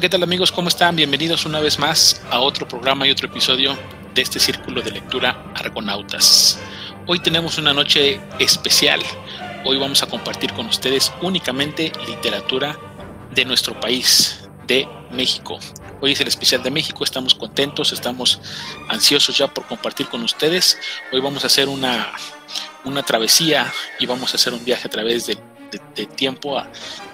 ¿qué tal amigos? ¿Cómo están? Bienvenidos una vez más a otro programa y otro episodio de este círculo de lectura Argonautas. Hoy tenemos una noche especial. Hoy vamos a compartir con ustedes únicamente literatura de nuestro país, de México. Hoy es el especial de México, estamos contentos, estamos ansiosos ya por compartir con ustedes. Hoy vamos a hacer una, una travesía y vamos a hacer un viaje a través de, tiempo.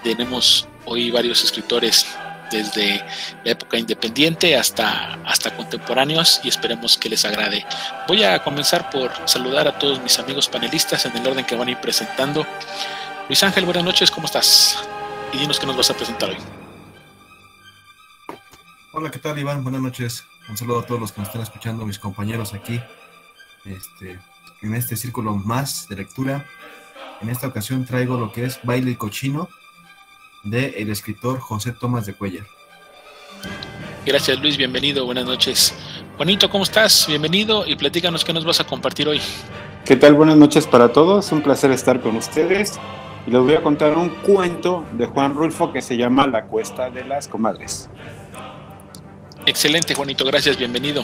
tenemos hoy varios escritores desde la época independiente hasta, hasta contemporáneos y esperemos que les agrade. Voy a comenzar por saludar a todos mis amigos panelistas en el orden que van a ir presentando. Luis Ángel, buenas noches, ¿cómo estás? Y dinos qué nos vas a presentar hoy. Hola, ¿qué tal Iván? Buenas noches. Un saludo a todos los que nos están escuchando, mis compañeros aquí, este, en este círculo más de lectura. En esta ocasión traigo lo que es Baile Cochino, de el escritor José Tomás de Cuellar. Gracias Luis, bienvenido, buenas noches. Juanito, ¿cómo estás? Bienvenido y platícanos qué nos vas a compartir hoy. ¿Qué tal? Buenas noches para todos, un placer estar con ustedes y les voy a contar un cuento de Juan Rulfo que se llama La Cuesta de las Comadres. Excelente, Juanito, gracias, bienvenido.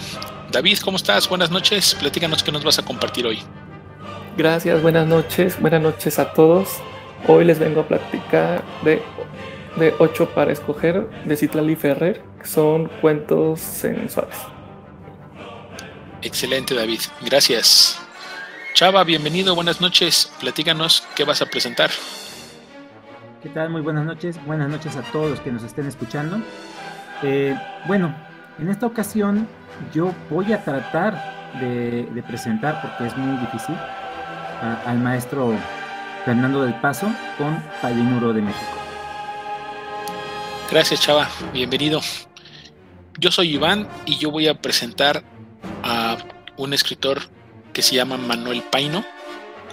David, ¿cómo estás? Buenas noches, platícanos qué nos vas a compartir hoy. Gracias, buenas noches, buenas noches a todos. Hoy les vengo a platicar de de 8 para escoger de Citlali Ferrer, que son cuentos sensuales. Excelente, David. Gracias. Chava, bienvenido, buenas noches. Platícanos qué vas a presentar. ¿Qué tal? Muy buenas noches. Buenas noches a todos los que nos estén escuchando. Eh, bueno, en esta ocasión yo voy a tratar de, presentar, porque es muy difícil, al maestro Fernando del Paso con Palinuro de México. Gracias, Chava. Bienvenido. Yo soy Iván y yo voy a presentar a un escritor que se llama Manuel Paino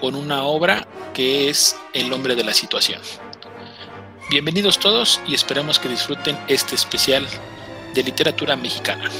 con una obra que es El hombre de la situación. Bienvenidos todos y esperamos que disfruten este especial de literatura mexicana.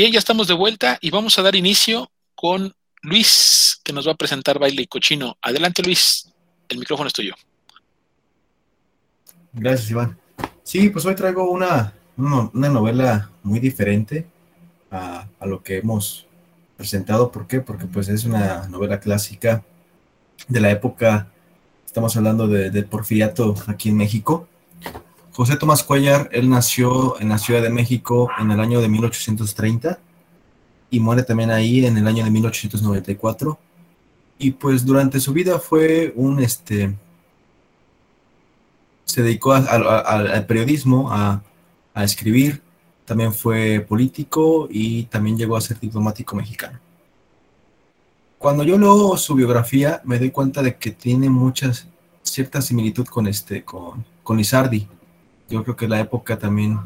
Bien, ya estamos de vuelta y vamos a dar inicio con Luis, que nos va a presentar Baile y Cochino. Adelante, Luis, el micrófono es tuyo. Gracias, Iván. Sí, pues hoy traigo una, una novela muy diferente a, lo que hemos presentado. ¿Por qué? Porque pues es una novela clásica de la época, estamos hablando de, del porfiriato aquí en México. José Tomás Cuellar, él nació en la Ciudad de México en el año de 1830 y muere también ahí en el año de 1894. Y pues durante su vida fue un, este, se dedicó al periodismo, a, escribir, también fue político y también llegó a ser diplomático mexicano. Cuando yo leo su biografía, me doy cuenta de que tiene muchas, cierta similitud con, este, con, con Lizardi yo creo que la época también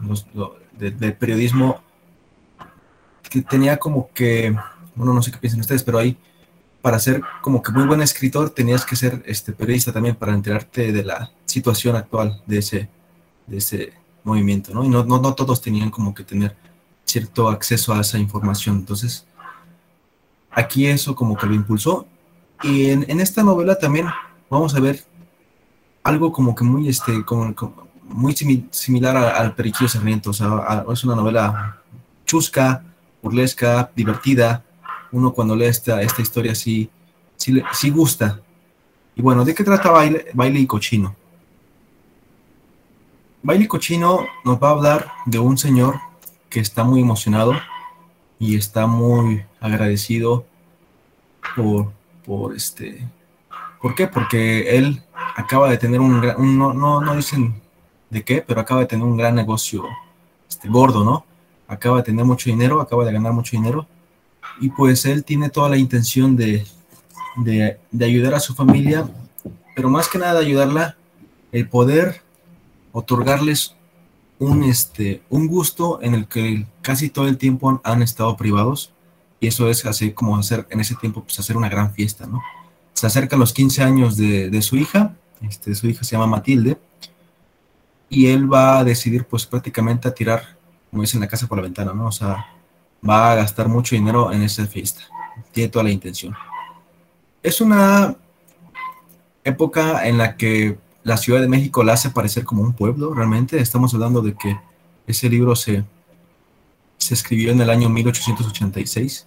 del periodismo que tenía como que, bueno, no sé qué piensan ustedes, pero ahí para ser como que muy buen escritor tenías que ser este periodista también para enterarte de la situación actual de ese, de ese movimiento, ¿no? Y no, no, no todos tenían como que tener cierto acceso a esa información. Entonces, aquí eso como que lo impulsó. Y en, en esta novela también vamos a ver algo como que muy, este, como, muy similar al Periquillo Sarmiento. O sea, es una novela chusca, burlesca, divertida. Uno cuando lee esta, esta historia sí, sí, gusta. Y bueno, ¿de qué trata baile, baile y Cochino? Baile y Cochino nos va a hablar de un señor que está muy emocionado y está muy agradecido por, por este... ¿Por qué? Porque él acaba de tener un, un no, no, no dicen de qué, pero acaba de tener un gran negocio este, gordo, ¿no? Acaba de tener mucho dinero, acaba de ganar mucho dinero, y pues él tiene toda la intención de, de, ayudar a su familia, pero más que nada ayudarla, el poder otorgarles un, este, un gusto en el que casi todo el tiempo han, estado privados y eso es así como hacer en ese tiempo pues hacer una gran fiesta, ¿no? Se acercan los 15 años de, de su hija, este, su hija se llama Matilde y él va a decidir pues prácticamente a tirar, como dicen, la casa por la ventana, ¿no? O sea, va a gastar mucho dinero en esa fiesta, tiene toda la intención. Es una época en la que la Ciudad de México la hace parecer como un pueblo, realmente. Estamos hablando de que ese libro se, se escribió en el año 1886.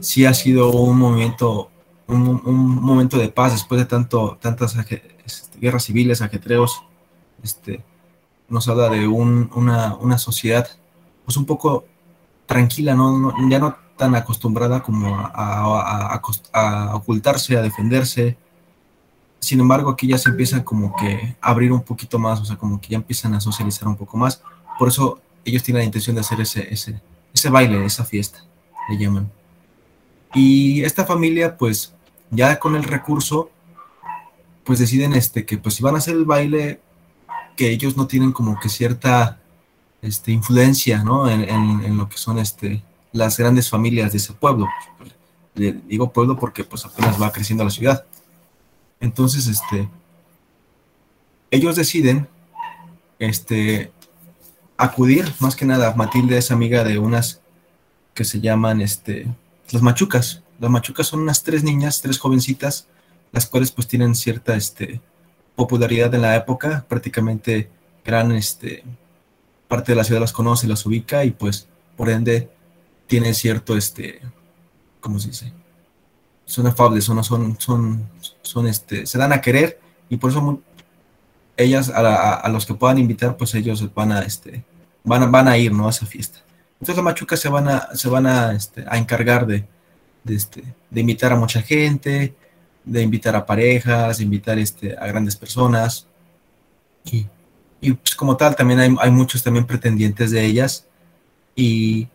Sí ha sido un movimiento, un, momento de paz después de tanto, tantas este, guerras civiles, ajetreos. Este, nos habla de una, sociedad pues un poco tranquila, ¿no? ya no tan acostumbrada como a, a ocultarse, a defenderse, sin embargo, aquí ya se empieza como que a abrir un poquito más, o sea, como que ya empiezan a socializar un poco más. Por eso ellos tienen la intención de hacer ese, ese, ese baile, esa fiesta, le llaman. Y esta familia, pues, ya con el recurso, pues deciden este, que pues si van a hacer el baile, que ellos no tienen como que cierta este, influencia, ¿no? En, en, lo que son este, las grandes familias de ese pueblo. Digo pueblo porque pues apenas va creciendo la ciudad. Entonces, este, ellos deciden, este, acudir, más que nada, Matilde es amiga de unas que se llaman, este, las machucas. Las machucas son unas tres niñas, tres jovencitas, las cuales pues tienen cierta, este, popularidad en la época, prácticamente gran, este, parte de la ciudad las conoce, las ubica y pues, por ende, tiene cierto, este, ¿cómo se dice? son afables, son, son, son, son este, se dan a querer y por eso ellas, a, los que puedan invitar, pues ellos van a, este, van a, van a ir, ¿no? A esa fiesta. Entonces las machucas se van a, se van a, este, a encargar de, este, de invitar a mucha gente, de invitar a parejas, de invitar este, a grandes personas. Y, y pues como tal, también hay, hay muchos también pretendientes de ellas. Y,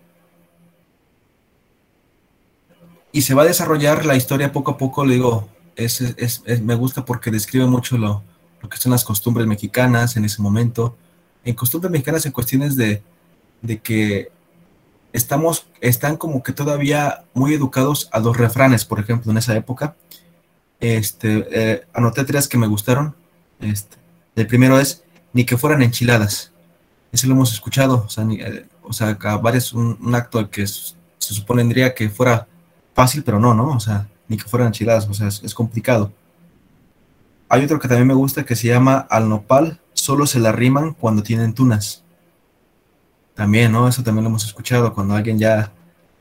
y se va a desarrollar la historia poco a poco, le digo, es, me gusta porque describe mucho lo, que son las costumbres mexicanas en ese momento. En costumbres mexicanas en cuestiones de, que estamos, están como que todavía muy educados a los refranes, por ejemplo, en esa época. Este, eh, anoté tres que me gustaron. Este, el primero es, ni que fueran enchiladas. Ese lo hemos escuchado, o sea, eh, sea varios, un, un acto que se supondría que fuera fácil, pero no, ¿no? O sea, ni que fueran enchiladas, o sea, es, complicado. Hay otro que también me gusta que se llama al nopal, solo se la riman cuando tienen tunas. También, ¿no? Eso también lo hemos escuchado, cuando alguien ya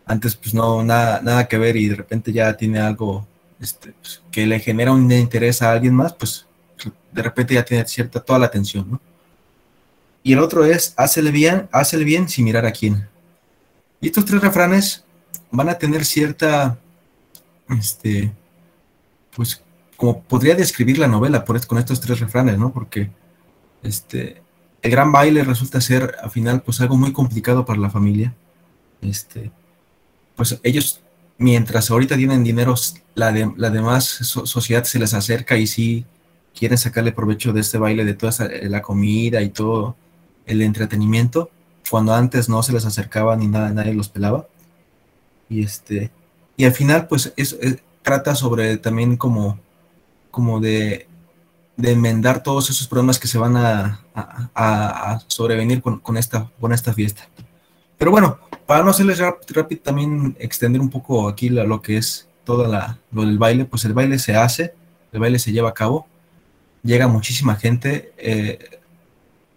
antes pues no, nada, nada que ver y de repente ya tiene algo este, pues, que le genera un interés a alguien más, pues de repente ya tiene cierta toda la atención, ¿no? Y el otro es, hazle bien, hazle bien sin mirar a quién. Y estos tres refranes van a tener cierta, este, pues, como podría describir la novela con estos tres refranes, ¿no? Porque, este, el gran baile resulta ser, al final, pues algo muy complicado para la familia. Este, pues ellos, mientras ahorita tienen dinero, la, de, la demás sociedad se les acerca y sí quieren sacarle provecho de este baile, de toda la comida y todo el entretenimiento, cuando antes no se les acercaba ni nada, nadie los pelaba. Y este, y al final, pues, es, trata sobre también como, como de, enmendar todos esos problemas que se van a, sobrevenir con, esta, con esta fiesta. Pero bueno, para no hacerles rápido, también extender un poco aquí lo que es todo la, lo del baile, pues el baile se hace, el baile se lleva a cabo, llega muchísima gente, eh,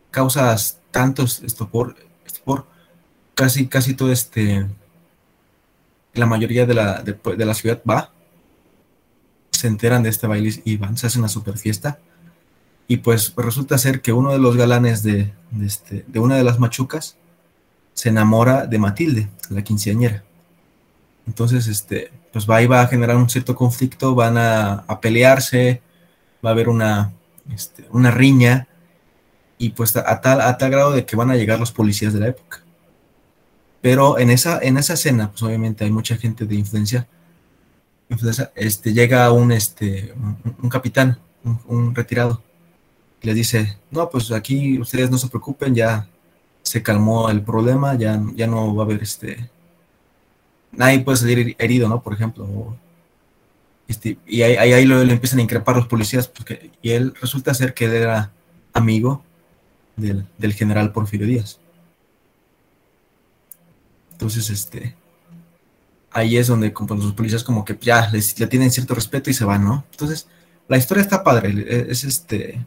causas tantos esto por, esto por casi, casi todo este la mayoría de la, de, la ciudad va, se enteran de este baile y van, se hace una super fiesta. Y pues resulta ser que uno de los galanes de, este, de una de las machucas se enamora de Matilde, la quinceañera. Entonces, este, pues va y a generar un cierto conflicto, van a, pelearse, va a haber una, este, una riña, y pues a tal, a tal grado de que van a llegar los policías de la época. Pero en esa, en esa escena, pues obviamente hay mucha gente de influencia. este, llega un, este, un, capitán, un, retirado, les dice, no, pues aquí ustedes no se preocupen, ya se calmó el problema, ya, ya no va a haber este, nadie puede salir herido, ¿no? Por ejemplo. Este, y ahí, ahí, lo, le empiezan a increpar los policías, porque, y él resulta ser que él era amigo del, del general Porfirio Díaz. Entonces, este, ahí es donde como, los policías como que ya les, le tienen cierto respeto y se van, ¿no? Entonces, la historia está padre, es, este,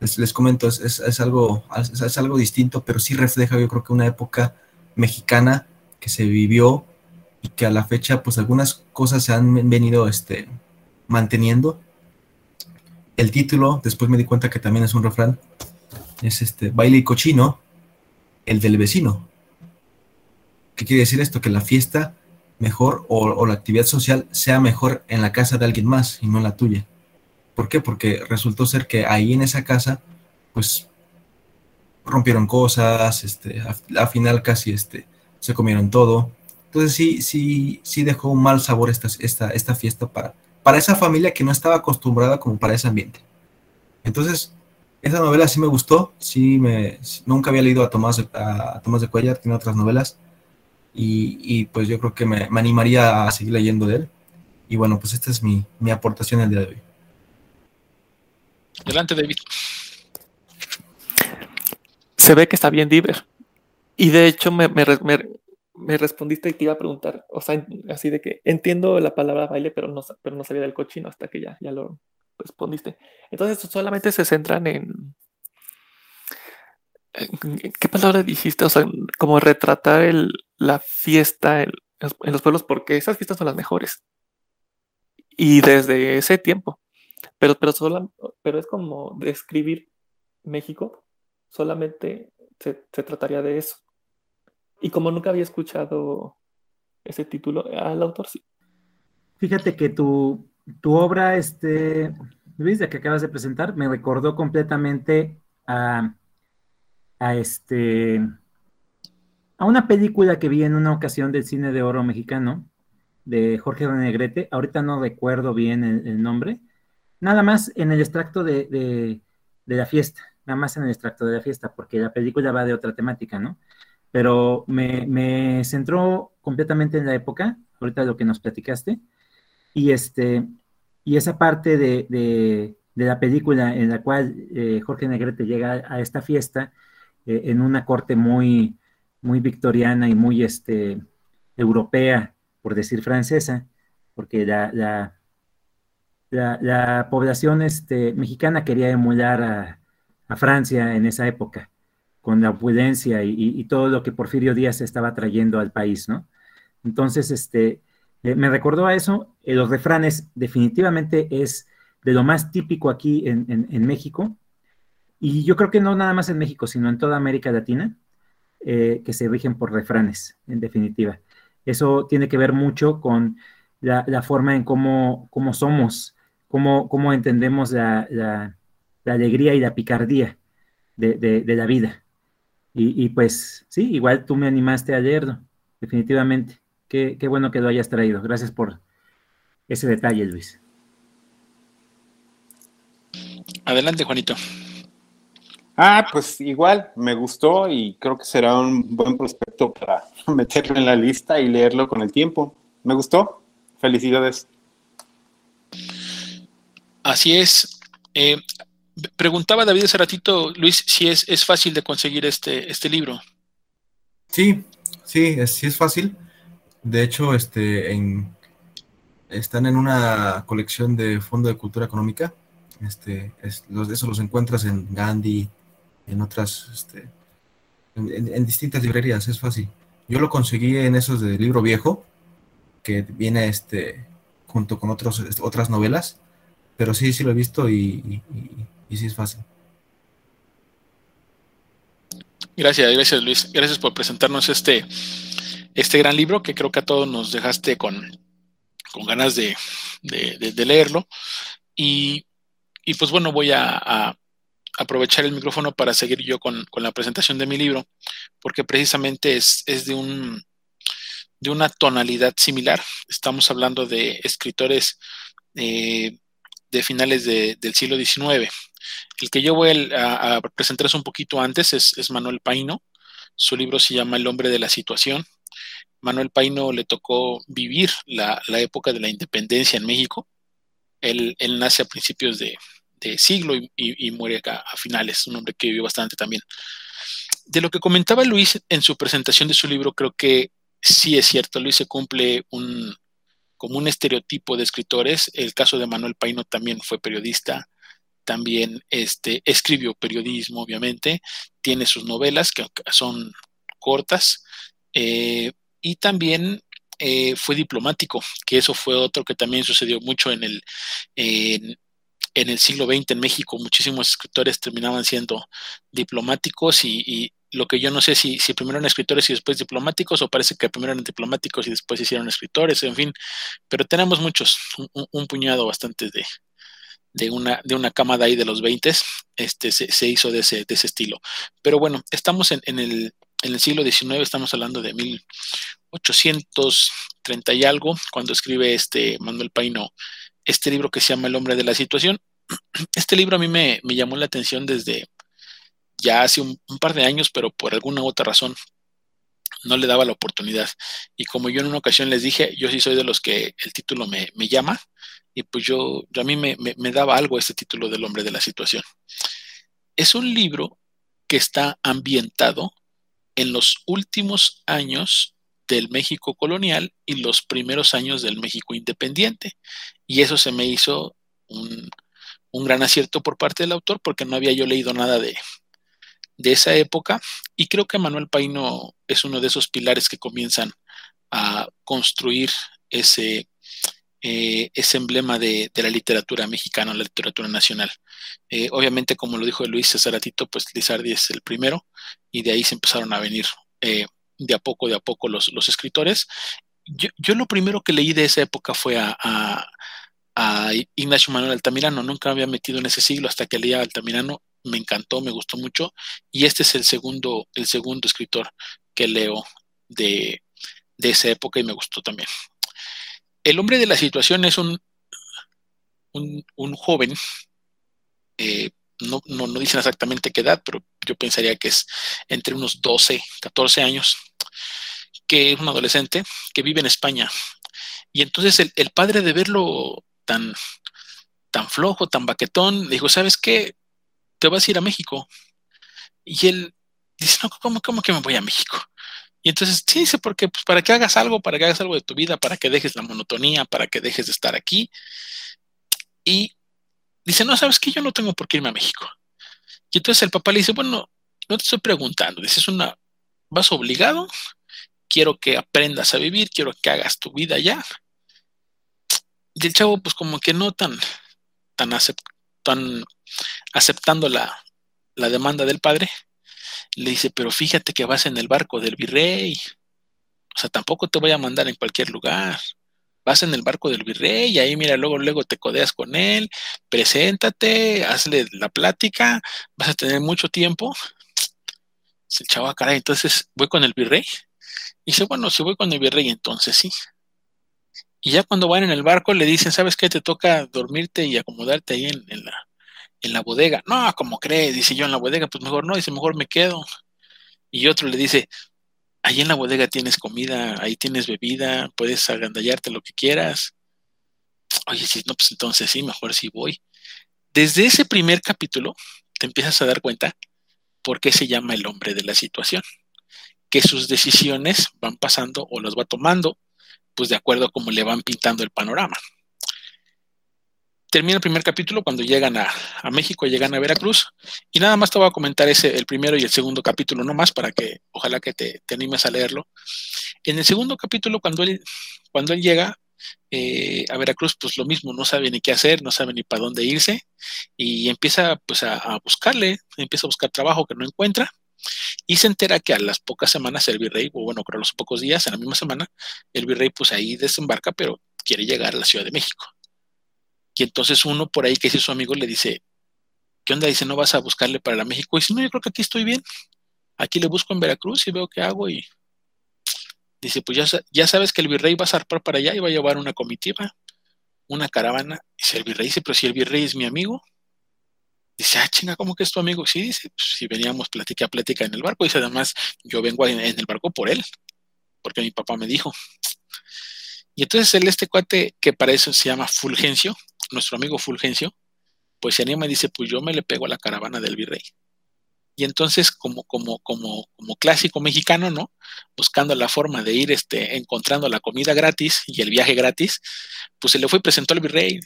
les, comento, es, es, algo, es, algo distinto, pero sí refleja yo creo que una época mexicana que se vivió y que a la fecha pues algunas cosas se han venido este, manteniendo. El título, después me di cuenta que también es un refrán, es este, baile y cochino, el del vecino. ¿Qué quiere decir esto? Que la fiesta mejor o, la actividad social sea mejor en la casa de alguien más y no en la tuya. ¿Por qué? Porque resultó ser que ahí en esa casa, pues rompieron cosas, este, al final casi este, se comieron todo. Entonces sí, sí, sí dejó un mal sabor esta, esta, esta fiesta para, para esa familia que no estaba acostumbrada como para ese ambiente. Entonces, esa novela sí me gustó, sí me, nunca había leído a Tomás, a Tomás de Cuellar, tiene otras novelas, y, pues yo creo que me, animaría a seguir leyendo de él. Y bueno, pues esta es mi, aportación el día de hoy. Adelante, David. Se ve que está bien Diver. Y de hecho me, me, me, respondiste y te iba a preguntar, o sea, así de que entiendo la palabra baile, pero no, pero no sabía del cochino hasta que ya, ya lo respondiste. Entonces solamente se centran en, ¿Qué palabra dijiste? O sea, como retratar el, la fiesta en, los pueblos, porque esas fiestas son las mejores. Y desde ese tiempo. Pero, pero, solo, pero es como describir México, solamente se, trataría de eso. Y como nunca había escuchado ese título, al autor sí. Fíjate que tu, tu obra, este, Luis, de que acabas de presentar, me recordó completamente a a este a una película que vi en una ocasión del cine de oro mexicano de Jorge Renegrete, ahorita no recuerdo bien el, nombre, nada más en el extracto de, la fiesta, nada más en el extracto de la fiesta, porque la película va de otra temática, ¿no? Pero me, centró completamente en la época, ahorita lo que nos platicaste, y este, y esa parte de, la película en la cual eh, Jorge Negrete llega a esta fiesta, eh, en una corte muy, muy victoriana y muy este, europea, por decir francesa, porque la, población este, mexicana quería emular a, Francia en esa época, con la opulencia y, todo lo que Porfirio Díaz estaba trayendo al país, ¿no? Entonces, este, eh, me recordó a eso, eh, los refranes definitivamente es de lo más típico aquí en, México, y yo creo que no nada más en México, sino en toda América Latina, eh, que se rigen por refranes, en definitiva. Eso tiene que ver mucho con la, forma en cómo, cómo somos, cómo, cómo entendemos la, alegría y la picardía de, la vida. Y, pues sí, igual tú me animaste a leerlo, definitivamente. Qué, qué bueno que lo hayas traído. Gracias por ese detalle, Luis. Adelante, Juanito. Ah, pues igual, me gustó y creo que será un buen prospecto para meterlo en la lista y leerlo con el tiempo. Me gustó. Felicidades. Así es. Eh, preguntaba David hace ratito, Luis, si es, es fácil de conseguir este, este libro. Sí, sí, es, sí es fácil. De hecho, este, en, están en una colección de Fondo de Cultura Económica. Este, es, los, eso los encuentras en Gandhi, en otras, este, en, distintas librerías, es fácil. Yo lo conseguí en esos de libro viejo, que viene este, junto con otros, otras novelas, pero sí, sí lo he visto y, y, sí es fácil. Gracias, gracias Luis. Gracias por presentarnos este, este gran libro que creo que a todos nos dejaste con, con ganas de, de, leerlo. Y, y, pues bueno, voy a, aprovechar el micrófono para seguir yo con, la presentación de mi libro, porque precisamente es, de, un, de una tonalidad similar. Estamos hablando de escritores eh, de finales del siglo XIX. El que yo voy a, presentarles un poquito antes es, Manuel Paino. Su libro se llama El hombre de la situación. Manuel Paino le tocó vivir la, época de la independencia en México. Él, nace a principios de, siglo y, muere acá a finales, un hombre que vivió bastante también. De lo que comentaba Luis en su presentación de su libro, creo que sí es cierto, Luis se cumple un, como un estereotipo de escritores. El caso de Manuel Paino también fue periodista, también este, escribió periodismo, obviamente, tiene sus novelas que son cortas, eh, y también eh, fue diplomático, que eso fue otro que también sucedió mucho en el, en, el siglo XX en México. Muchísimos escritores terminaban siendo diplomáticos y, lo que yo no sé si, primero eran escritores y después diplomáticos, o parece que primero eran diplomáticos y después hicieron escritores, en fin, pero tenemos muchos, un, puñado bastante de, de una, de una ahí de los 20, este, se, hizo de ese, de ese estilo. Pero bueno, estamos en, en, el, en el siglo XIX, estamos hablando de 1830 y algo, cuando escribe este Manuel Paino este libro que se llama El hombre de la situación. Este libro a mí me, me llamó la atención desde, ya hace un, par de años, pero por alguna otra razón no le daba la oportunidad. Y como yo en una ocasión les dije, yo sí soy de los que el título me, llama, y pues yo, a mí me, me, daba algo este título del hombre de la situación. Es un libro que está ambientado en los últimos años del México colonial y los primeros años del México independiente. Y eso se me hizo un, un gran acierto por parte del autor porque no había yo leído nada de, de esa época y creo que Manuel Paino es uno de esos pilares que comienzan a construir ese, eh, ese emblema de, la literatura mexicana, la literatura nacional. Eh, obviamente, como lo dijo Luis Cesaratito, pues Lizardi es el primero y de ahí se empezaron a venir eh, de a poco, de a poco los, los escritores. Yo, lo primero que leí de esa época fue a, a, a Ignacio Manuel Altamirano, nunca había metido en ese siglo hasta que leía Altamirano me encantó, me gustó mucho. Y este es el segundo, el segundo escritor que leo de, esa época y me gustó también. El hombre de la situación es un, un, joven, eh, no, no, no, dicen exactamente qué edad, pero yo pensaría que es entre unos 12, 14 años, que es un adolescente que vive en España. Y entonces el, el padre de verlo tan, tan flojo, tan baquetón, dijo, ¿sabes qué? Te vas a ir a México. Y él dice, no, ¿cómo, cómo que me voy a México? Y entonces, sí, dice, porque pues, para que hagas algo, para que hagas algo de tu vida, para que dejes la monotonía, para que dejes de estar aquí. Y dice, no, sabes que yo no tengo por qué irme a México. Y entonces el papá le dice, bueno, no te estoy preguntando, dice, es una, vas obligado, quiero que aprendas a vivir, quiero que hagas tu vida allá. Y el chavo, pues como que no tan, tan, tan aceptando la, demanda del padre, le dice, pero fíjate que vas en el barco del virrey. O sea, tampoco te voy a mandar en cualquier lugar. Vas en el barco del virrey y ahí mira, luego, luego te codeas con él, preséntate, hazle la plática, vas a tener mucho tiempo. Se ah, caray, entonces voy con el virrey. Y dice, bueno, si voy con el virrey, entonces sí. Y ya cuando van en el barco le dicen, ¿sabes qué? Te toca dormirte y acomodarte ahí en la, en la bodega. No, como cree, dice yo en la bodega, pues mejor no, dice, mejor me quedo. Y otro le dice, ahí en la bodega tienes comida, ahí tienes bebida, puedes agandallarte lo que quieras. Oye, si no, pues entonces sí, mejor sí voy. Desde ese primer capítulo te empiezas a dar cuenta por qué se llama el hombre de la situación, que sus decisiones van pasando o las va tomando, pues de acuerdo a cómo le van pintando el panorama termina el primer capítulo cuando llegan a, México, llegan a Veracruz. Y nada más te voy a comentar ese, el primero y el segundo capítulo, no más, para que ojalá que te, animes a leerlo. En el segundo capítulo, cuando él, cuando él llega eh, a Veracruz, pues lo mismo, no sabe ni qué hacer, no sabe ni para dónde irse, y empieza pues a, buscarle, empieza a buscar trabajo que no encuentra. Y se entera que a las pocas semanas el virrey, o bueno, creo a los pocos días, en la misma semana, el virrey pues ahí desembarca, pero quiere llegar a la Ciudad de México. Y entonces uno por ahí que es su amigo le dice, ¿qué onda? Dice, ¿no vas a buscarle para la México? Y dice, no, yo creo que aquí estoy bien. Aquí le busco en Veracruz y veo qué hago. Y dice, pues ya, ya sabes que el virrey va a zarpar para allá y va a llevar una comitiva, una caravana. Dice el virrey, dice, pero si el virrey es mi amigo. Dice, ah, chinga, ¿cómo que es tu amigo? Sí, dice, pues, si veníamos plática a plática en el barco. Dice, además, yo vengo en, el barco por él, porque mi papá me dijo. Y entonces él, este cuate, que para eso se llama Fulgencio, nuestro amigo Fulgencio, pues se anima y dice, pues yo me le pego a la caravana del virrey. Y entonces, como, como, como, como clásico mexicano, ¿no? Buscando la forma de ir este, encontrando la comida gratis y el viaje gratis, pues se le fue y presentó al virrey.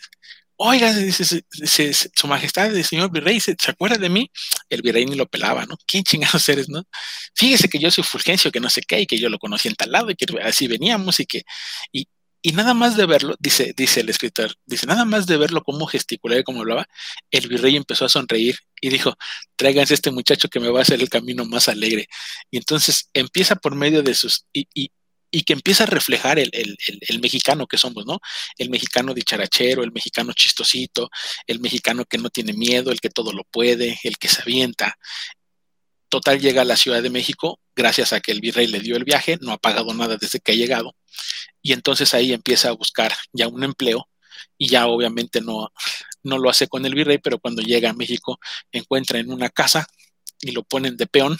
Oiga, dice, su majestad, el señor virrey, ¿se, acuerda de mí? El virrey ni lo pelaba, ¿no? ¿Quién chingados eres, no? Fíjese que yo soy Fulgencio, que no sé qué, y que yo lo conocí en tal lado, y que así veníamos, y que, y, y nada más de verlo, dice, dice el escritor, dice, nada más de verlo cómo gesticulaba y cómo hablaba, el virrey empezó a sonreír y dijo, tráiganse este muchacho que me va a hacer el camino más alegre. Y entonces empieza por medio de sus, y, y, y que empieza a reflejar el, mexicano que somos, ¿no? El mexicano dicharachero, el mexicano chistosito, el mexicano que no tiene miedo, el que todo lo puede, el que se avienta. Total llega a la Ciudad de México gracias a que el virrey le dio el viaje, no ha pagado nada desde que ha llegado, y entonces ahí empieza a buscar ya un empleo y ya obviamente no, no lo hace con el virrey, pero cuando llega a México encuentra en una casa y lo ponen de peón.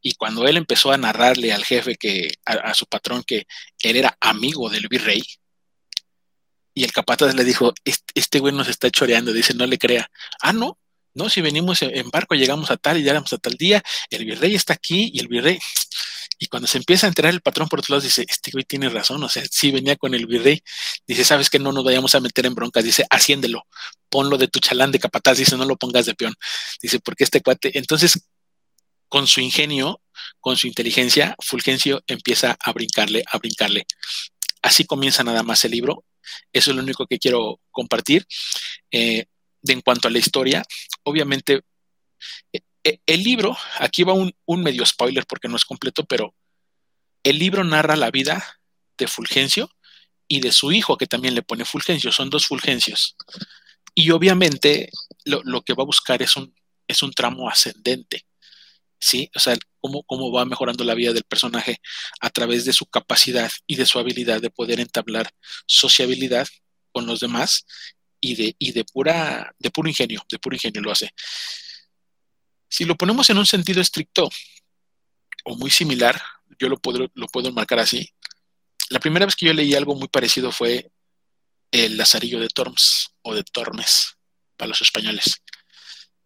Y cuando él empezó a narrarle al jefe que, a, su patrón que él era amigo del virrey, y el capataz le dijo, este, güey nos está choreando, dice, no le crea. Ah, no, no, si venimos en barco, llegamos a tal y llegamos a tal día, el virrey está aquí y el virrey, y cuando se empieza a enterar el patrón por otro lado, dice, este güey tiene razón, o sea, sí venía con el virrey, dice, sabes que no nos vayamos a meter en broncas, dice, haciéndelo, ponlo de tu chalán de capataz, dice, no lo pongas de peón, dice, porque este cuate, entonces, con su ingenio, con su inteligencia, Fulgencio empieza a brincarle, a brincarle. Así comienza nada más el libro, eso es lo único que quiero compartir. Eh, de en cuanto a la historia, obviamente e, el libro, aquí va un, medio spoiler porque no es completo, pero el libro narra la vida de Fulgencio y de su hijo, que también le pone Fulgencio, son dos Fulgencios. Y obviamente lo, que va a buscar es un, es un tramo ascendente, ¿sí? O sea, cómo, cómo va mejorando la vida del personaje a través de su capacidad y de su habilidad de poder entablar sociabilidad con los demás y de, y de, pura, de puro ingenio, de puro ingenio lo hace. Si lo ponemos en un sentido estricto o muy similar, yo lo puedo, lo puedo marcar así. La primera vez que yo leí algo muy parecido fue El Lazarillo de Tormes o de Tormes para los españoles.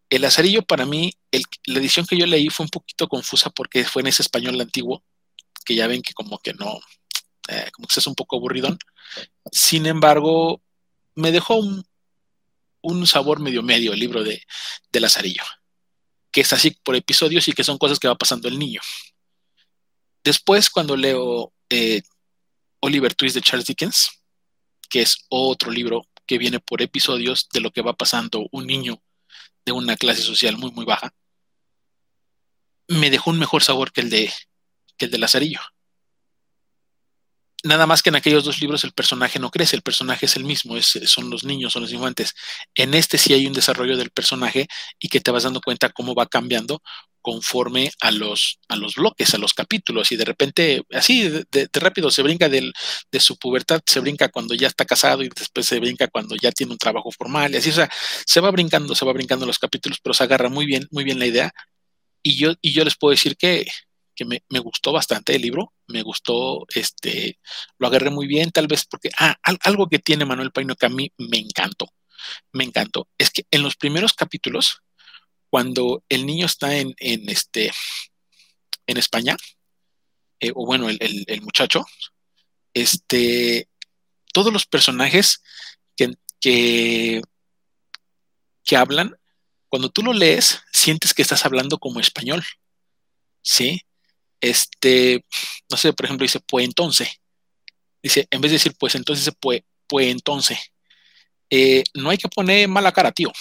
El Lazarillo para mí, la edición que yo leí fue un poquito confusa porque fue en ese español antiguo, que ya ven que como que no, eh, como que es un poco aburridón. Sin embargo, me dejó un, sabor medio medio el libro de, de Lazarillo que es así por episodios y que son cosas que va pasando el niño. Después, cuando leo eh, Oliver Twist de Charles Dickens, que es otro libro que viene por episodios de lo que va pasando un niño de una clase social muy, muy baja, me dejó un mejor sabor que el de, que el de Lazarillo. Nada más que en aquellos dos libros el personaje no crece, el personaje es el mismo, son los niños, son los infantes. En este sí hay un desarrollo del personaje y que te vas dando cuenta cómo va cambiando conforme a los, a los bloques, a los capítulos, y de repente, así de, rápido, se brinca de su pubertad, se brinca cuando ya está casado y después se brinca cuando ya tiene un trabajo formal, y así, o sea, se va brincando, se va brincando los capítulos, pero se agarra muy bien, muy bien la idea. Y yo, y yo les puedo decir que que me, gustó bastante el libro, me gustó, este, lo agarré muy bien, tal vez porque, ah, algo que tiene Manuel Paino que a mí me encantó, me encantó, es que en los primeros capítulos, cuando el niño está en, este, en España, eh, o bueno, el, muchacho, este, todos los personajes que, que, que hablan, cuando tú lo lees, sientes que estás hablando como español, ¿sí? Este, no sé, por ejemplo, dice pues entonces. Dice, en vez de decir pues entonces, dice pues, pues entonces. Eh, no hay que poner mala cara, tío,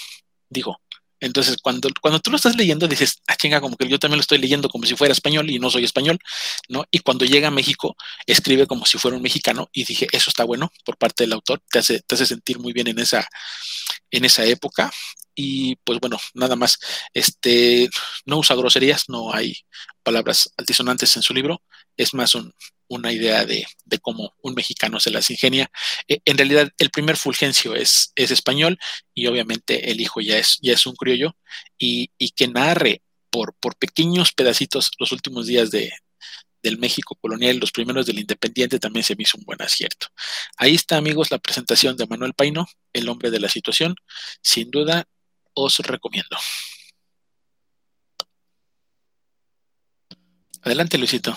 digo. Entonces, cuando, cuando tú lo estás leyendo, dices, ah, chinga, como que yo también lo estoy leyendo como si fuera español y no soy español, ¿no? Y cuando llega a México, escribe como si fuera un mexicano y dije, eso está bueno por parte del autor, te hace, te hace sentir muy bien en esa, en esa época. Y pues bueno, nada más. Este no usa groserías, no hay palabras altisonantes en su libro. Es más una idea de, cómo un mexicano se las ingenia. E, en realidad, el primer Fulgencio es, es español y obviamente el hijo ya es, ya es un criollo y, que narre por, por pequeños pedacitos los últimos días de, del México colonial, los primeros del Independiente, también se me hizo un buen acierto. Ahí está, amigos, la presentación de Manuel Paino, el hombre de la situación. Sin duda, os recomiendo. Adelante, Luisito.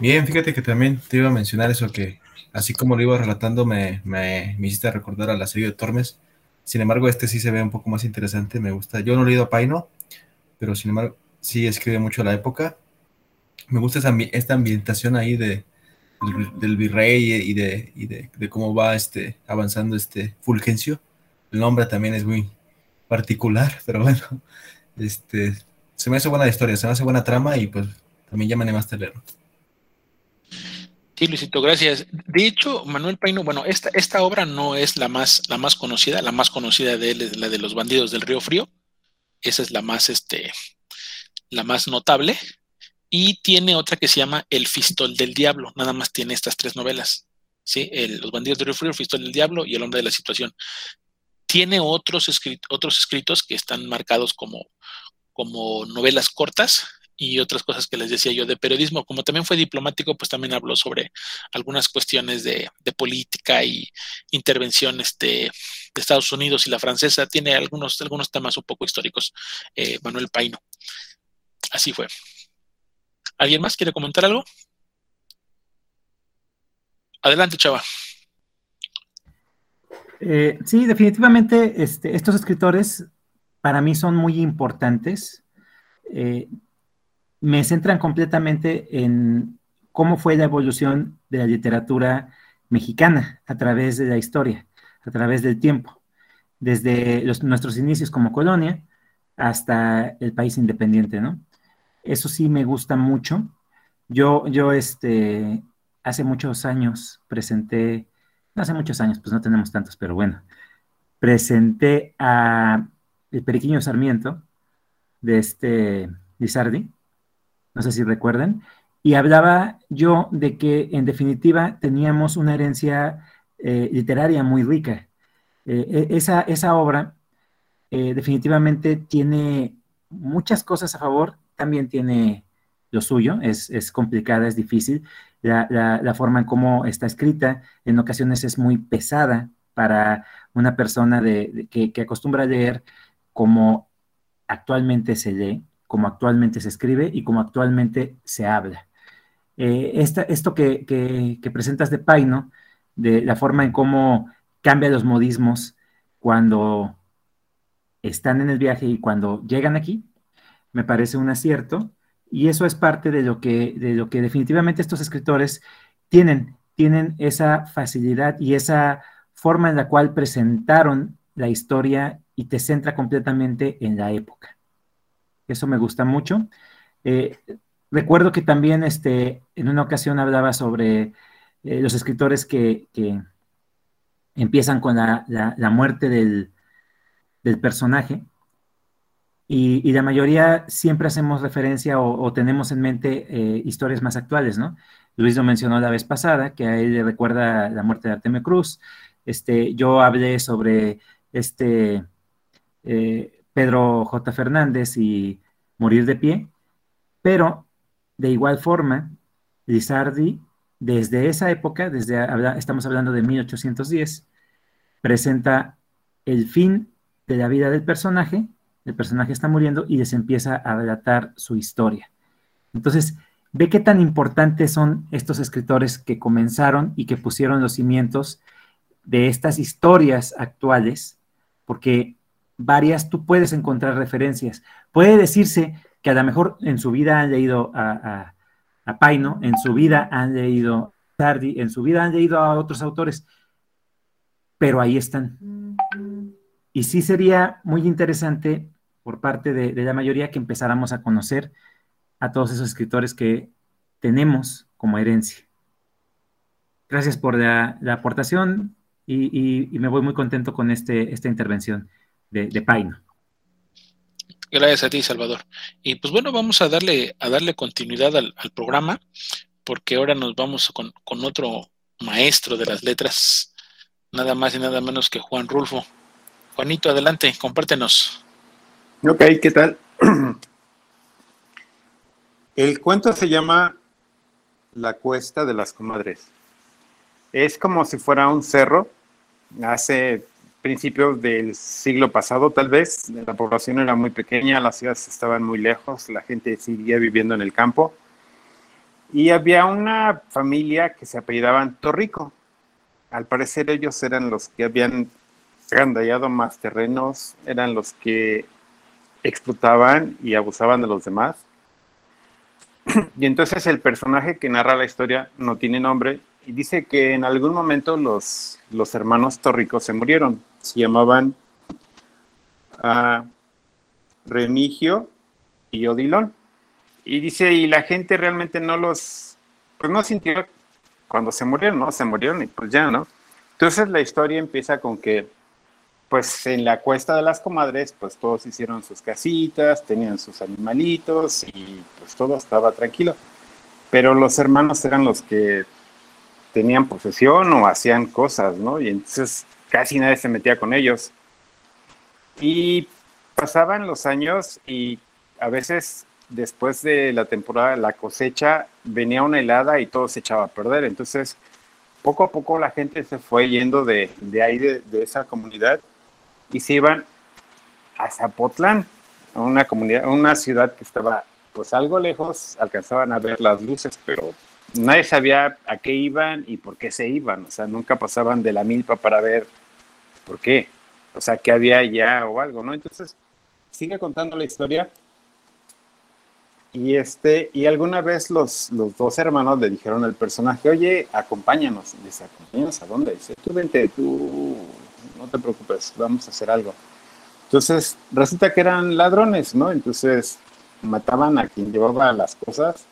Bien, fíjate que también te iba a mencionar eso que, así como lo iba relatando, me, me, hiciste recordar a la serie de Tormes. Sin embargo, este sí se ve un poco más interesante, me gusta. Yo no he leído a Paino, pero sin embargo, sí escribe mucho la época me gusta esta ambientación ahí de, del, virrey y, de, de, cómo va este, avanzando este Fulgencio. El nombre también es muy particular, pero bueno, este, se me hace buena historia, se me hace buena trama y pues también ya me animaste a leerlo. Sí, Luisito, gracias. De hecho, Manuel Paino, bueno, esta, esta obra no es la más, la más conocida, la más conocida de él es la de los bandidos del Río Frío. Esa es la más, este, la más notable. Y tiene otra que se llama El Fistol del Diablo. Nada más tiene estas tres novelas. ¿sí? Los bandidos de Río Frío, El Fistol del Diablo y El Hombre de la Situación. Tiene otros, otros escritos que están marcados como, como novelas cortas y otras cosas que les decía yo de periodismo. Como también fue diplomático, pues también habló sobre algunas cuestiones de, política y intervención este, de Estados Unidos y la francesa. Tiene algunos, algunos temas un poco históricos, eh, Manuel Paino. Así fue. ¿Alguien más quiere comentar algo? Adelante, Chava. Eh, sí, definitivamente este, estos escritores para mí son muy importantes. Eh, me centran completamente en cómo fue la evolución de la literatura mexicana a través de la historia, a través del tiempo, desde nuestros inicios como colonia hasta el país independiente, ¿no? Eso sí me gusta mucho. Yo, yo, este, hace muchos años presenté, hace muchos años, pues no tenemos tantos, pero bueno, presenté a el Periquiño Sarmiento de este Lizardi, no sé si recuerdan, y hablaba yo de que en definitiva teníamos una herencia eh, literaria muy rica. Eh, e, esa, esa, obra eh, definitivamente tiene muchas cosas a favor también tiene lo suyo, es, complicada, es difícil. La, forma en cómo está escrita en ocasiones es muy pesada para una persona de, que, acostumbra a leer como actualmente se lee, como actualmente se escribe y como actualmente se habla. Eh, esto que, presentas de Paino, de la forma en cómo cambia los modismos cuando están en el viaje y cuando llegan aquí, me parece un acierto y eso es parte de lo que, de lo que definitivamente estos escritores tienen, tienen esa facilidad y esa forma en la cual presentaron la historia y te centra completamente en la época. Eso me gusta mucho. Eh, recuerdo que también este, en una ocasión hablaba sobre eh, los escritores que, empiezan con la, muerte del, del personaje y, la mayoría siempre hacemos referencia o, tenemos en mente eh, historias más actuales, ¿no? Luis lo mencionó la vez pasada, que a él le recuerda la muerte de Artemio Cruz. Este, yo hablé sobre este eh, Pedro J. Fernández y Morir de Pie, pero de igual forma, Lizardi, desde esa época, desde estamos hablando de 1810, presenta el fin de la vida del personaje el personaje está muriendo y les empieza a relatar su historia. Entonces, ve qué tan importantes son estos escritores que comenzaron y que pusieron los cimientos de estas historias actuales, porque varias tú puedes encontrar referencias. Puede decirse que a lo mejor en su vida han leído a, Paino, en su vida han leído a Tardi, en su vida han leído a otros autores, pero ahí están. Y sí sería muy interesante por parte de, la mayoría que empezáramos a conocer a todos esos escritores que tenemos como herencia. Gracias por la, aportación, y, me voy muy contento con este, esta intervención de, de Paino. Gracias a ti, Salvador. Y pues bueno, vamos a darle, a darle continuidad al, programa, porque ahora nos vamos con, con, otro maestro de las letras, nada más y nada menos que Juan Rulfo. Juanito, adelante, compártenos. Ok, ¿qué tal? El cuento se llama La Cuesta de las Comadres. Es como si fuera un cerro. Hace principios del siglo pasado, tal vez, la población era muy pequeña, las ciudades estaban muy lejos, la gente seguía viviendo en el campo. Y había una familia que se apellidaban Torrico. Al parecer ellos eran los que habían agandallado más terrenos, eran los que explotaban y abusaban de los demás. Y entonces el personaje que narra la historia no tiene nombre y dice que en algún momento los, los hermanos Torricos se murieron. Se llamaban uh, Remigio y Odilon. Y dice, y la gente realmente no los, pues no sintió cuando se murieron, ¿no? Se murieron y pues ya, ¿no? Entonces la historia empieza con que, pues en la cuesta de las comadres, pues todos hicieron sus casitas, tenían sus animalitos y pues todo estaba tranquilo. Pero los hermanos eran los que tenían posesión o hacían cosas, ¿no? Y entonces casi nadie se metía con ellos. Y pasaban los años y a veces después de la temporada, la cosecha, venía una helada y todo se echaba a perder. Entonces, poco a poco la gente se fue yendo de, ahí, de, esa comunidad, y se iban a Zapotlán, a una comunidad, a una ciudad que estaba pues algo lejos, alcanzaban a ver las luces, pero nadie sabía a qué iban y por qué se iban, o sea, nunca pasaban de la milpa para ver por qué, o sea, qué había allá o algo, ¿no? Entonces, sigue contando la historia. Y este, y alguna vez los, los dos hermanos le dijeron al personaje, oye, acompáñanos. dice, ¿acompáñanos a dónde? dice, tú vente, tú no te preocupes, vamos a hacer algo. Entonces, resulta que eran ladrones, ¿no? Entonces, mataban a quien llevaba las cosas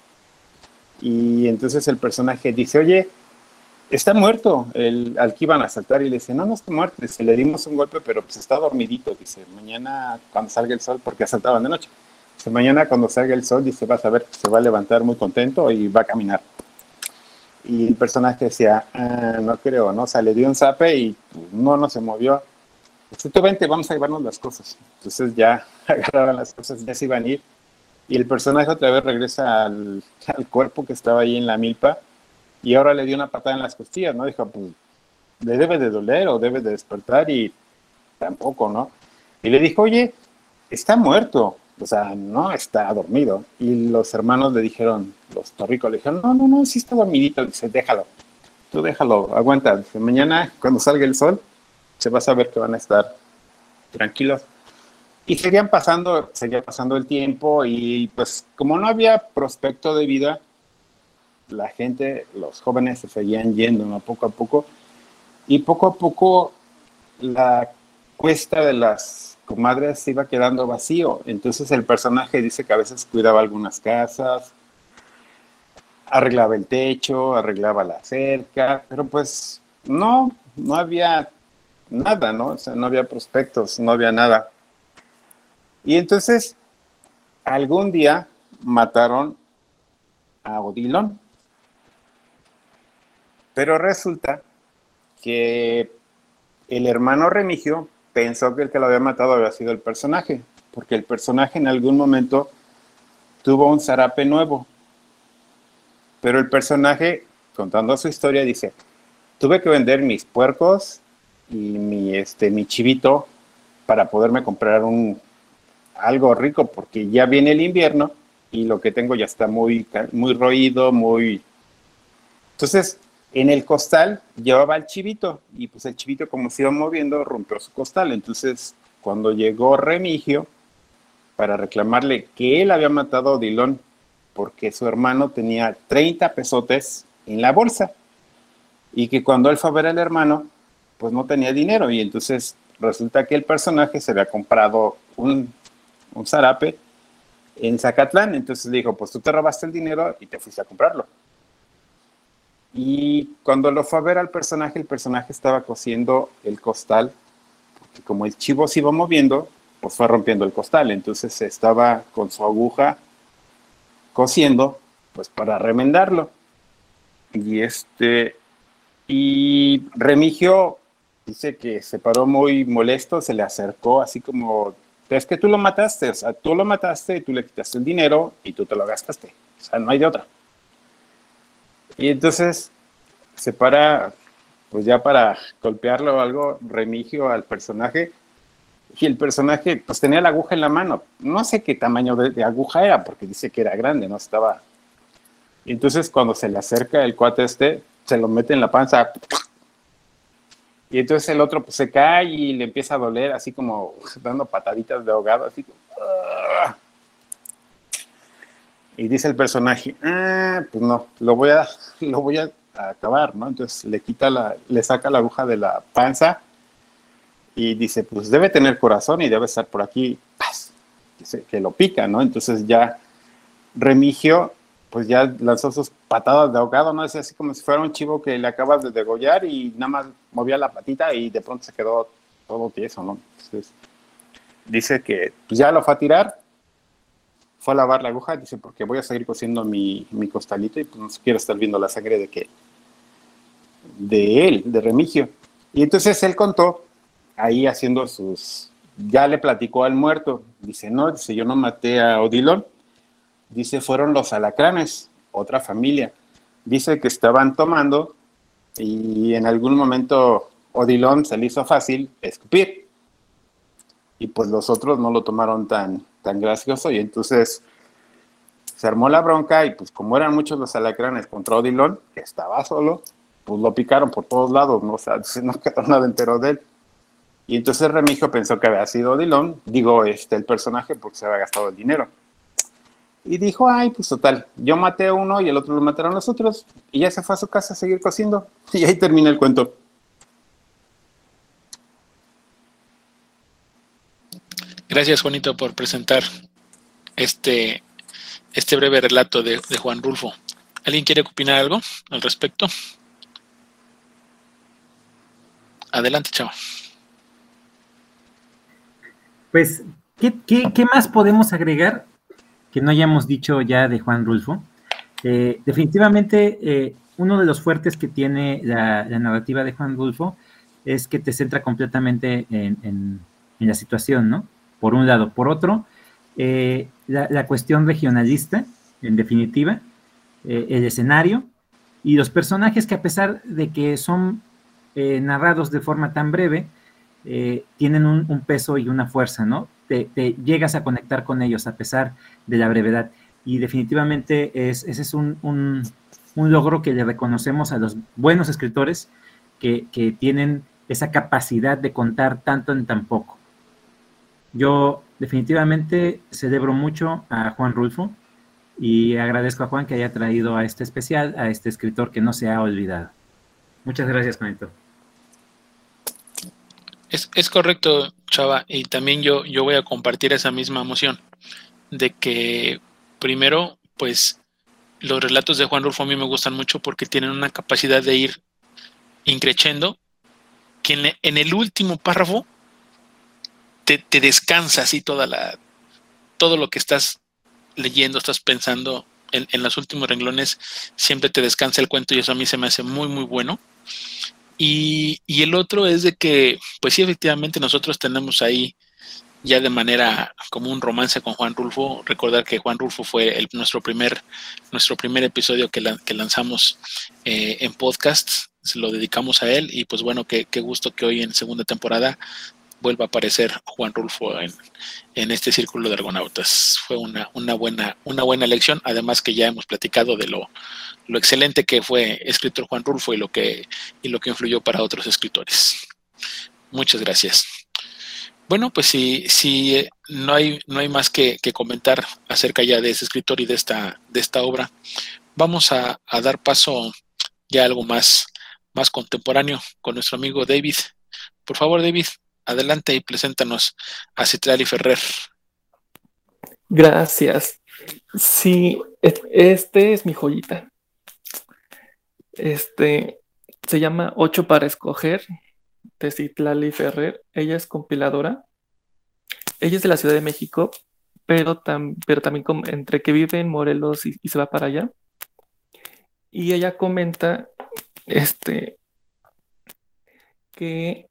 y entonces el personaje dice, oye, está muerto el, al que iban a asaltar. Y le dice, no, no está muerto. Dice, le dimos un golpe, pero pues está dormidito. Dice, mañana cuando salga el sol, porque asaltaban de noche. Dice, mañana cuando salga el sol, dice, vas a ver, se va a levantar muy contento y va a caminar. Y el personaje decía, ah, no creo, ¿no? O sea, le dio un zape y pues, no, no se movió. Vente, vamos a llevarnos las cosas. Entonces ya agarraron las cosas, ya se iban a ir y el personaje otra vez regresa al, cuerpo que estaba ahí en la milpa y ahora le dio una patada en las costillas, ¿no? Dijo, pues, le debe de doler o debe de despertar y tampoco, ¿no? Y le dijo, oye, está muerto, o sea, no está dormido. Y los hermanos le dijeron, los torricos le dijeron, no, no, no, sí está dormidito. Dice, déjalo, tú déjalo, aguanta. Dice, mañana cuando salga el sol, se va a saber que van a estar tranquilos. Y seguían pasando, seguía pasando el tiempo y pues como no había prospecto de vida, la gente, los jóvenes se seguían yendo ¿no? poco a poco y poco a poco la cuesta de las comadres iba quedando vacío. Entonces el personaje dice que a veces cuidaba algunas casas, arreglaba el techo, arreglaba la cerca, pero pues no, no había nada, ¿no? O sea, no había prospectos, no había nada. Y entonces, algún día mataron a Odilon. Pero resulta que el hermano Remigio pensó que el que lo había matado había sido el personaje, porque el personaje en algún momento tuvo un zarape nuevo. Pero el personaje, contando su historia, dice, tuve que vender mis puercos y mi, este, mi chivito para poderme comprar un, algo rico porque ya viene el invierno y lo que tengo ya está muy, muy roído, muy... Entonces, en el costal llevaba el chivito y pues el chivito como se iba moviendo rompió su costal. Entonces, cuando llegó Remigio para reclamarle que él había matado a Odilon porque su hermano tenía 30 pesotes en la bolsa y que cuando él fue a ver al hermano, pues no tenía dinero y entonces resulta que el personaje se había comprado un un zarape en Zacatlán. Entonces le dijo, pues tú te robaste el dinero y te fuiste a comprarlo. Y cuando lo fue a ver al personaje, el personaje estaba cosiendo el costal, porque como el chivo se iba moviendo, pues fue rompiendo el costal. Entonces estaba con su aguja cosiendo, pues para remendarlo. Y este, y Remigio dice que se paró muy molesto, se le acercó así como, es que tú lo mataste, o sea, tú lo mataste, tú le quitaste el dinero y tú te lo gastaste, o sea, no hay de otra. Y entonces se para, pues ya para golpearlo o algo, Remigio al personaje, y el personaje pues tenía la aguja en la mano, no sé qué tamaño de, aguja era, porque dice que era grande, no estaba. Y entonces cuando se le acerca el cuate este, se lo mete en la panza y entonces el otro pues, se cae y le empieza a doler, así como dando pataditas de ahogado, así como... Ah". Y dice el personaje, ah, pues no, lo voy a, lo voy a acabar, ¿no? Entonces le quita la, le saca la aguja de la panza y dice, pues debe tener corazón y debe estar por aquí, ¡paz! Que, que lo pica, ¿no? Entonces ya Remigio pues ya lanzó sus patadas de ahogado, ¿no? Es así como si fuera un chivo que le acabas de degollar y nada más movía la patita y de pronto se quedó todo tieso, ¿no? Entonces, dice que pues ya lo fue a tirar, fue a lavar la aguja, dice, porque voy a seguir cosiendo mi, mi costalito y pues no quiero estar viendo la sangre de que, de él, de Remigio. Y entonces él contó, ahí haciendo sus, ya le platicó al muerto, dice, no, dice, yo no maté a Odilon, Dice, fueron los alacranes, otra familia. Dice que estaban tomando y en algún momento Odilon se le hizo fácil escupir. Y pues los otros no lo tomaron tan, tan gracioso y entonces se armó la bronca y pues como eran muchos los alacranes contra Odilon, que estaba solo, pues lo picaron por todos lados, ¿no? O sea, no quedó nada entero de él. Y entonces Remigio pensó que había sido Odilon, digo, este, el personaje, porque se había gastado el dinero. Y dijo, ay, pues total, yo maté a uno y el otro lo mataron los otros. Y ya se fue a su casa a seguir cociendo. Y ahí termina el cuento. Gracias, Juanito, por presentar este, este breve relato de, Juan Rulfo. ¿Alguien quiere opinar algo al respecto? Adelante, chavo. Pues, ¿qué, qué, qué más podemos agregar? que no hayamos dicho ya de Juan Rulfo. Eh, definitivamente, eh, uno de los fuertes que tiene la, narrativa de Juan Rulfo es que te centra completamente en, la situación, ¿no? Por un lado. Por otro, eh, la, cuestión regionalista, en definitiva, el escenario y los personajes que a pesar de que son narrados de forma tan breve, tienen un, peso y una fuerza, ¿no? te, llegas a conectar con ellos a pesar de la brevedad. Y definitivamente es, ese es un, logro que le reconocemos a los buenos escritores que, tienen esa capacidad de contar tanto en tan poco. Yo definitivamente celebro mucho a Juan Rulfo y agradezco a Juan que haya traído a este especial, a este escritor que no se ha olvidado. Muchas gracias, Juanito. Es, es correcto, Chava, y también yo, yo voy a compartir esa misma emoción de que primero, pues los relatos de Juan Rulfo a mí me gustan mucho porque tienen una capacidad de ir increchendo que en, el último párrafo te, te, descansa así toda la, todo lo que estás leyendo, estás pensando en, en los últimos renglones, siempre te descansa el cuento y eso a mí se me hace muy, muy bueno. Y, el otro es de que, pues sí, efectivamente nosotros tenemos ahí ya de manera como un romance con Juan Rulfo. Recordar que Juan Rulfo fue el, nuestro, primer, nuestro primer episodio que, que lanzamos eh, en podcast. Se lo dedicamos a él y pues bueno, qué, qué gusto que hoy en segunda temporada vuelva a aparecer Juan Rulfo en, en este círculo de argonautas. Fue una, una, buena, una buena elección, además que ya hemos platicado de lo, lo excelente que fue escritor Juan Rulfo y lo que, y lo que influyó para otros escritores. Muchas gracias. Bueno, pues si, si eh, no, hay, no hay más que, comentar acerca ya de ese escritor y de esta, de esta obra, vamos a, a dar paso ya a algo más, más contemporáneo con nuestro amigo David. Por favor, David, adelante y preséntanos a Citrali Ferrer. Gracias. Sí, este es mi joyita. Este se llama Ocho para escoger de Citlali Ferrer. Ella es compiladora. Ella es de la Ciudad de México, pero, pero también entre que vive en Morelos y, se va para allá. Y ella comenta este, que,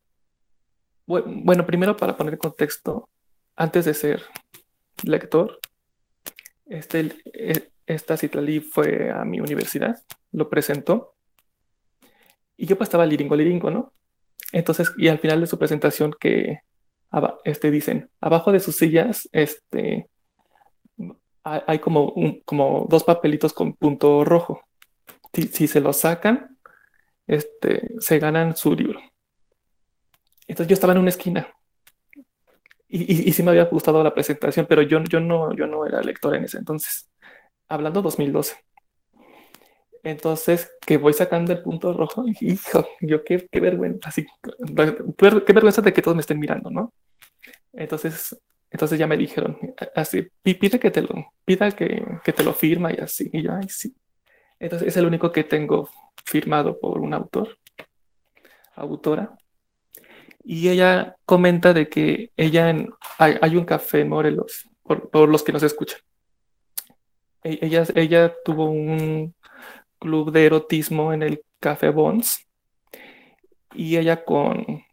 bueno, primero para poner contexto, antes de ser lector, este, e, esta Citlali fue a mi universidad, lo presentó, y yo pues estaba liringo, liringo, ¿no? Entonces, y al final de su presentación que este, dicen, abajo de sus sillas, este, hay como, como dos papelitos con punto rojo. Si, se los sacan, este, se ganan su libro. Entonces yo estaba en una esquina. Y, y, sí me había gustado la presentación, pero yo, yo, no, yo no era lector en ese entonces. Hablando 2012. Entonces, que voy sacando el punto rojo, hijo, yo qué, qué vergüenza, así, qué vergüenza de que todos me estén mirando, ¿no? Entonces, entonces ya me dijeron, así, pide que te lo, pida que, que te lo firma y así, y yo, ay, sí. Entonces es el único que tengo firmado por un autor, autora. Y ella comenta de que ella hay, un café en Morelos, por, los que nos escuchan. E, ella, ella tuvo un club de erotismo en el Café Bons y ella con,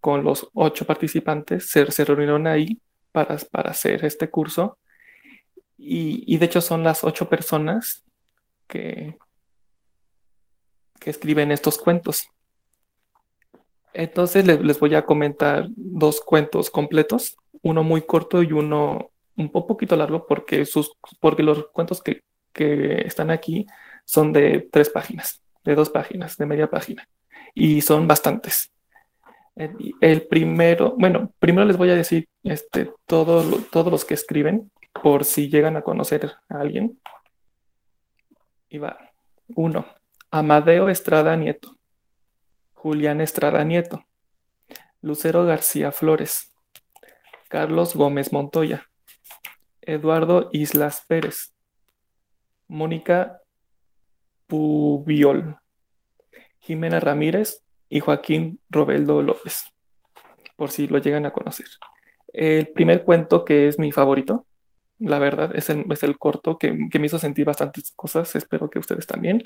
con los ocho participantes se, se reunieron ahí para, para, hacer este curso y, y, de hecho son las ocho personas que, que escriben estos cuentos. Entonces les, voy a comentar dos cuentos completos, uno muy corto y uno un poquito largo porque, sus, porque los cuentos que, que están aquí son de tres páginas, de dos páginas, de media página. Y son bastantes. El, primero, bueno, primero les voy a decir este, todo, todos los que escriben, por si llegan a conocer a alguien. Y va. Uno, Amadeo Estrada Nieto. Julián Estrada Nieto. Lucero García Flores. Carlos Gómez Montoya. Eduardo Islas Pérez. Mónica Pubiol, Jimena Ramírez y Joaquín Robeldo López, por si lo llegan a conocer. El primer cuento que es mi favorito, la verdad, es el, es el corto que, que, me hizo sentir bastantes cosas, espero que ustedes también,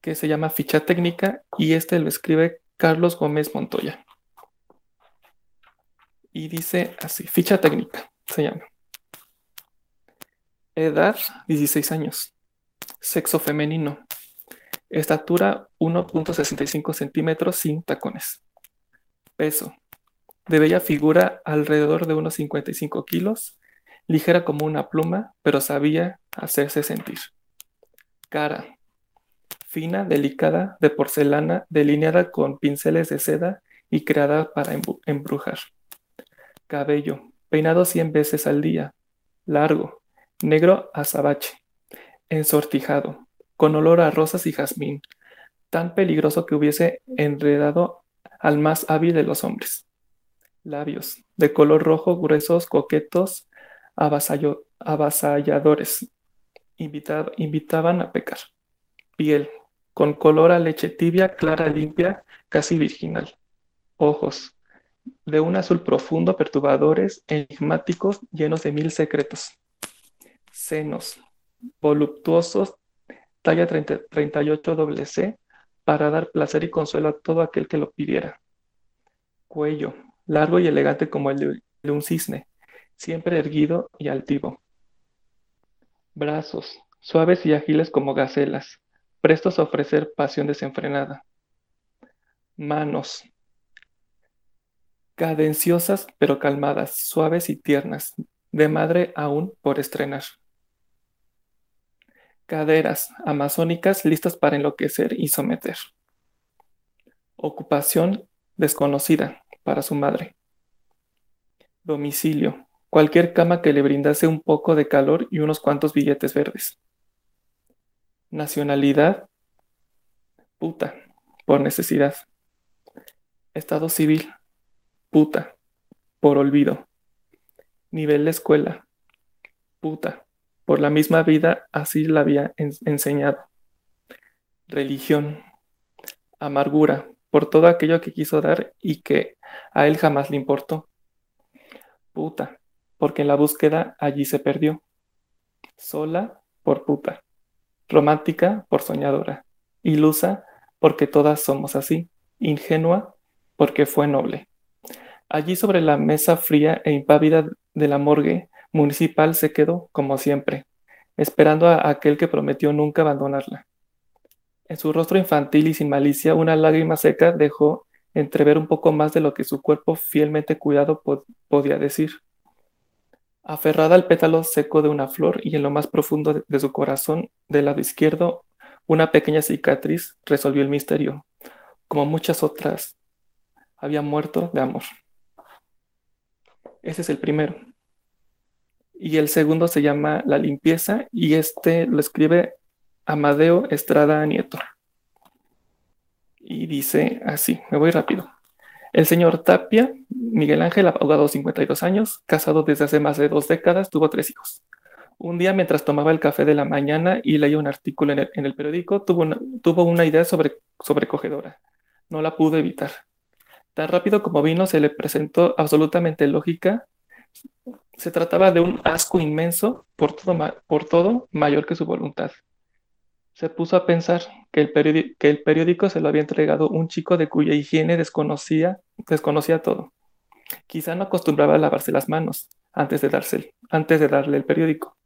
que se llama Ficha Técnica y este lo escribe Carlos Gómez Montoya. Y dice así, Ficha Técnica, se llama. Edad, 16 años. Sexo femenino. Estatura 1.65 centímetros sin tacones. Peso. De bella figura alrededor de unos 55 kilos. Ligera como una pluma, pero sabía hacerse sentir. Cara. Fina, delicada, de porcelana, delineada con pinceles de seda y creada para embrujar. Cabello. Peinado 100 veces al día. Largo. Negro azabache ensortijado, con olor a rosas y jazmín, tan peligroso que hubiese enredado al más hábil de los hombres. Labios, de color rojo, gruesos, coquetos, avasalladores, invitaban a pecar. Piel, con color a leche tibia, clara, limpia, casi virginal. Ojos, de un azul profundo, perturbadores, enigmáticos, llenos de mil secretos. Senos, voluptuosos, talla 38 WC, para dar placer y consuelo a todo aquel que lo pidiera. Cuello, largo y elegante como el de un cisne, siempre erguido y altivo. Brazos, suaves y ágiles como gacelas, prestos a ofrecer pasión desenfrenada. Manos, cadenciosas pero calmadas, suaves y tiernas, de madre aún por estrenar caderas amazónicas listas para enloquecer y someter. Ocupación desconocida para su madre. Domicilio. Cualquier cama que le brindase un poco de calor y unos cuantos billetes verdes. Nacionalidad. Puta. Por necesidad. Estado civil. Puta. Por olvido. Nivel de escuela. Puta por la misma vida así la había enseñado. religión, amargura por todo aquello que quiso dar y que a él jamás le importó. Puta, porque en la búsqueda allí se perdió. Sola por puta, romántica por soñadora, ilusa porque todas somos así, ingenua porque fue noble. Allí sobre la mesa fría e impávida de la morgue municipal se quedó, como siempre, esperando a aquel que prometió nunca abandonarla. En su rostro infantil y sin malicia, una lágrima seca dejó entrever un poco más de lo que su cuerpo fielmente cuidado podía decir. Aferrada al pétalo seco de una flor y en lo más profundo de su corazón, del lado izquierdo, una pequeña cicatriz resolvió el misterio. Como muchas otras, había muerto de amor. Ese es el primero. Y el segundo se llama La limpieza y este lo escribe Amadeo Estrada Nieto. Y dice así, me voy rápido. El señor Tapia, Miguel Ángel, abogado 52 años, casado desde hace más de dos décadas, tuvo tres hijos. Un día, mientras tomaba el café de la mañana y leía un artículo en el, periódico, tuvo una, tuvo una idea sobre, sobrecogedora. No la pudo evitar. Tan rápido como vino, se le presentó absolutamente lógica. Se trataba de un asco inmenso, por todo, por todo mayor que su voluntad. Se puso a pensar que el, periódico se lo había entregado un chico de cuya higiene desconocía, todo. Quizá no acostumbraba a lavarse las manos antes de, darle el periódico,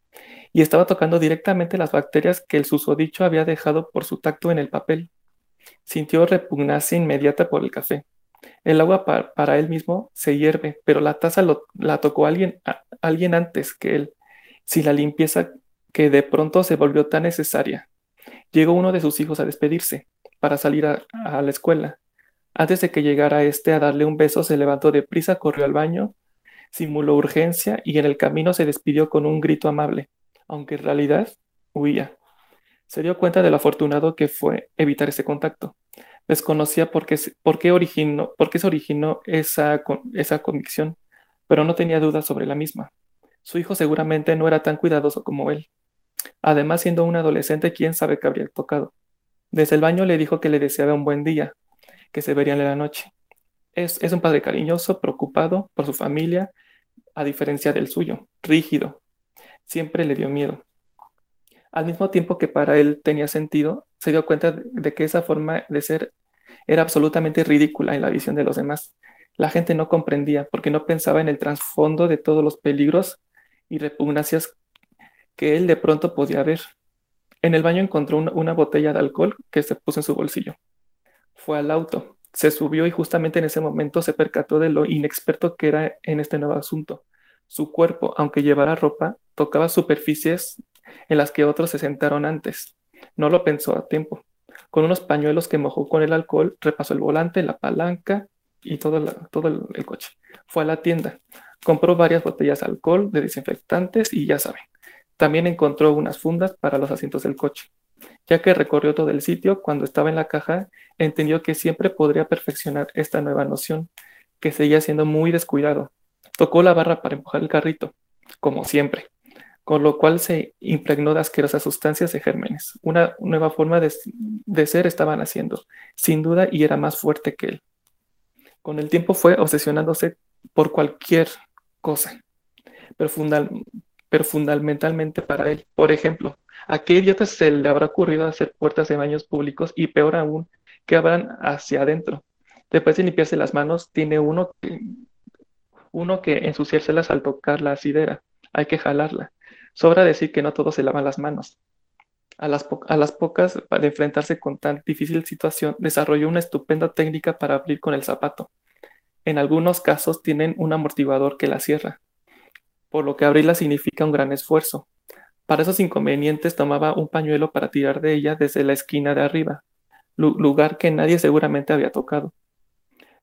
y estaba tocando directamente las bacterias que el susodicho había dejado por su tacto en el papel. Sintió repugnancia inmediata por el café. El agua para él mismo se hierve, pero la taza la tocó alguien, alguien antes que él. Si la limpieza que de pronto se volvió tan necesaria, Llegó uno de sus hijos a despedirse, para salir a, la escuela. Antes de que llegara este a darle un beso, se levantó deprisa, corrió al baño, simuló urgencia y en el camino se despidió con un grito amable, aunque en realidad huía. Se dio cuenta de lo afortunado que fue evitar ese contacto. Desconocía por qué, originó, por qué se originó esa, esa convicción, pero no tenía dudas sobre la misma. Su hijo seguramente no era tan cuidadoso como él. Además, siendo un adolescente, quién sabe qué habría tocado. Desde el baño le dijo que le deseaba un buen día, que se verían en la noche. Es, es un padre cariñoso, preocupado por su familia, a diferencia del suyo, rígido. Siempre le dio miedo. Al mismo tiempo que para él tenía sentido, se dio cuenta de que esa forma de ser era absolutamente ridícula en la visión de los demás. La gente no comprendía porque no pensaba en el trasfondo de todos los peligros y repugnancias que él de pronto podía ver. En el baño encontró una, botella de alcohol que se puso en su bolsillo. Fue al auto, se subió y justamente en ese momento se percató de lo inexperto que era en este nuevo asunto. Su cuerpo, aunque llevara ropa, tocaba superficies en las que otros se sentaron antes. No lo pensó a tiempo. Con unos pañuelos que mojó con el alcohol, repasó el volante, la palanca y todo, todo el coche. Fue a la tienda, compró varias botellas de alcohol, de desinfectantes y ya saben, también encontró unas fundas para los asientos del coche. Ya que recorrió todo el sitio, cuando estaba en la caja, entendió que siempre podría perfeccionar esta nueva noción, que seguía siendo muy descuidado. Tocó la barra para empujar el carrito, como siempre, con lo cual se impregnó de asquerosas sustancias y gérmenes. Una nueva forma de, ser estaban haciendo, sin duda, y era más fuerte que él. Con el tiempo fue obsesionándose por cualquier cosa, pero, pero fundamentalmente para él. Por ejemplo, ¿a qué idiota se le habrá ocurrido hacer puertas de baños públicos y peor aún, que abran hacia adentro? Después de limpiarse las manos, tiene uno que, ensuciárselas al tocar la asidera. Hay que jalarla. Sobra decir que no todos se lavan las manos. A las, pocas, para enfrentarse con tan difícil situación, desarrolló una estupenda técnica para abrir con el zapato. En algunos casos tienen un amortiguador que la cierra por lo que abrirla significa un gran esfuerzo. Para esos inconvenientes tomaba un pañuelo para tirar de ella desde la esquina de arriba, lugar que nadie seguramente había tocado.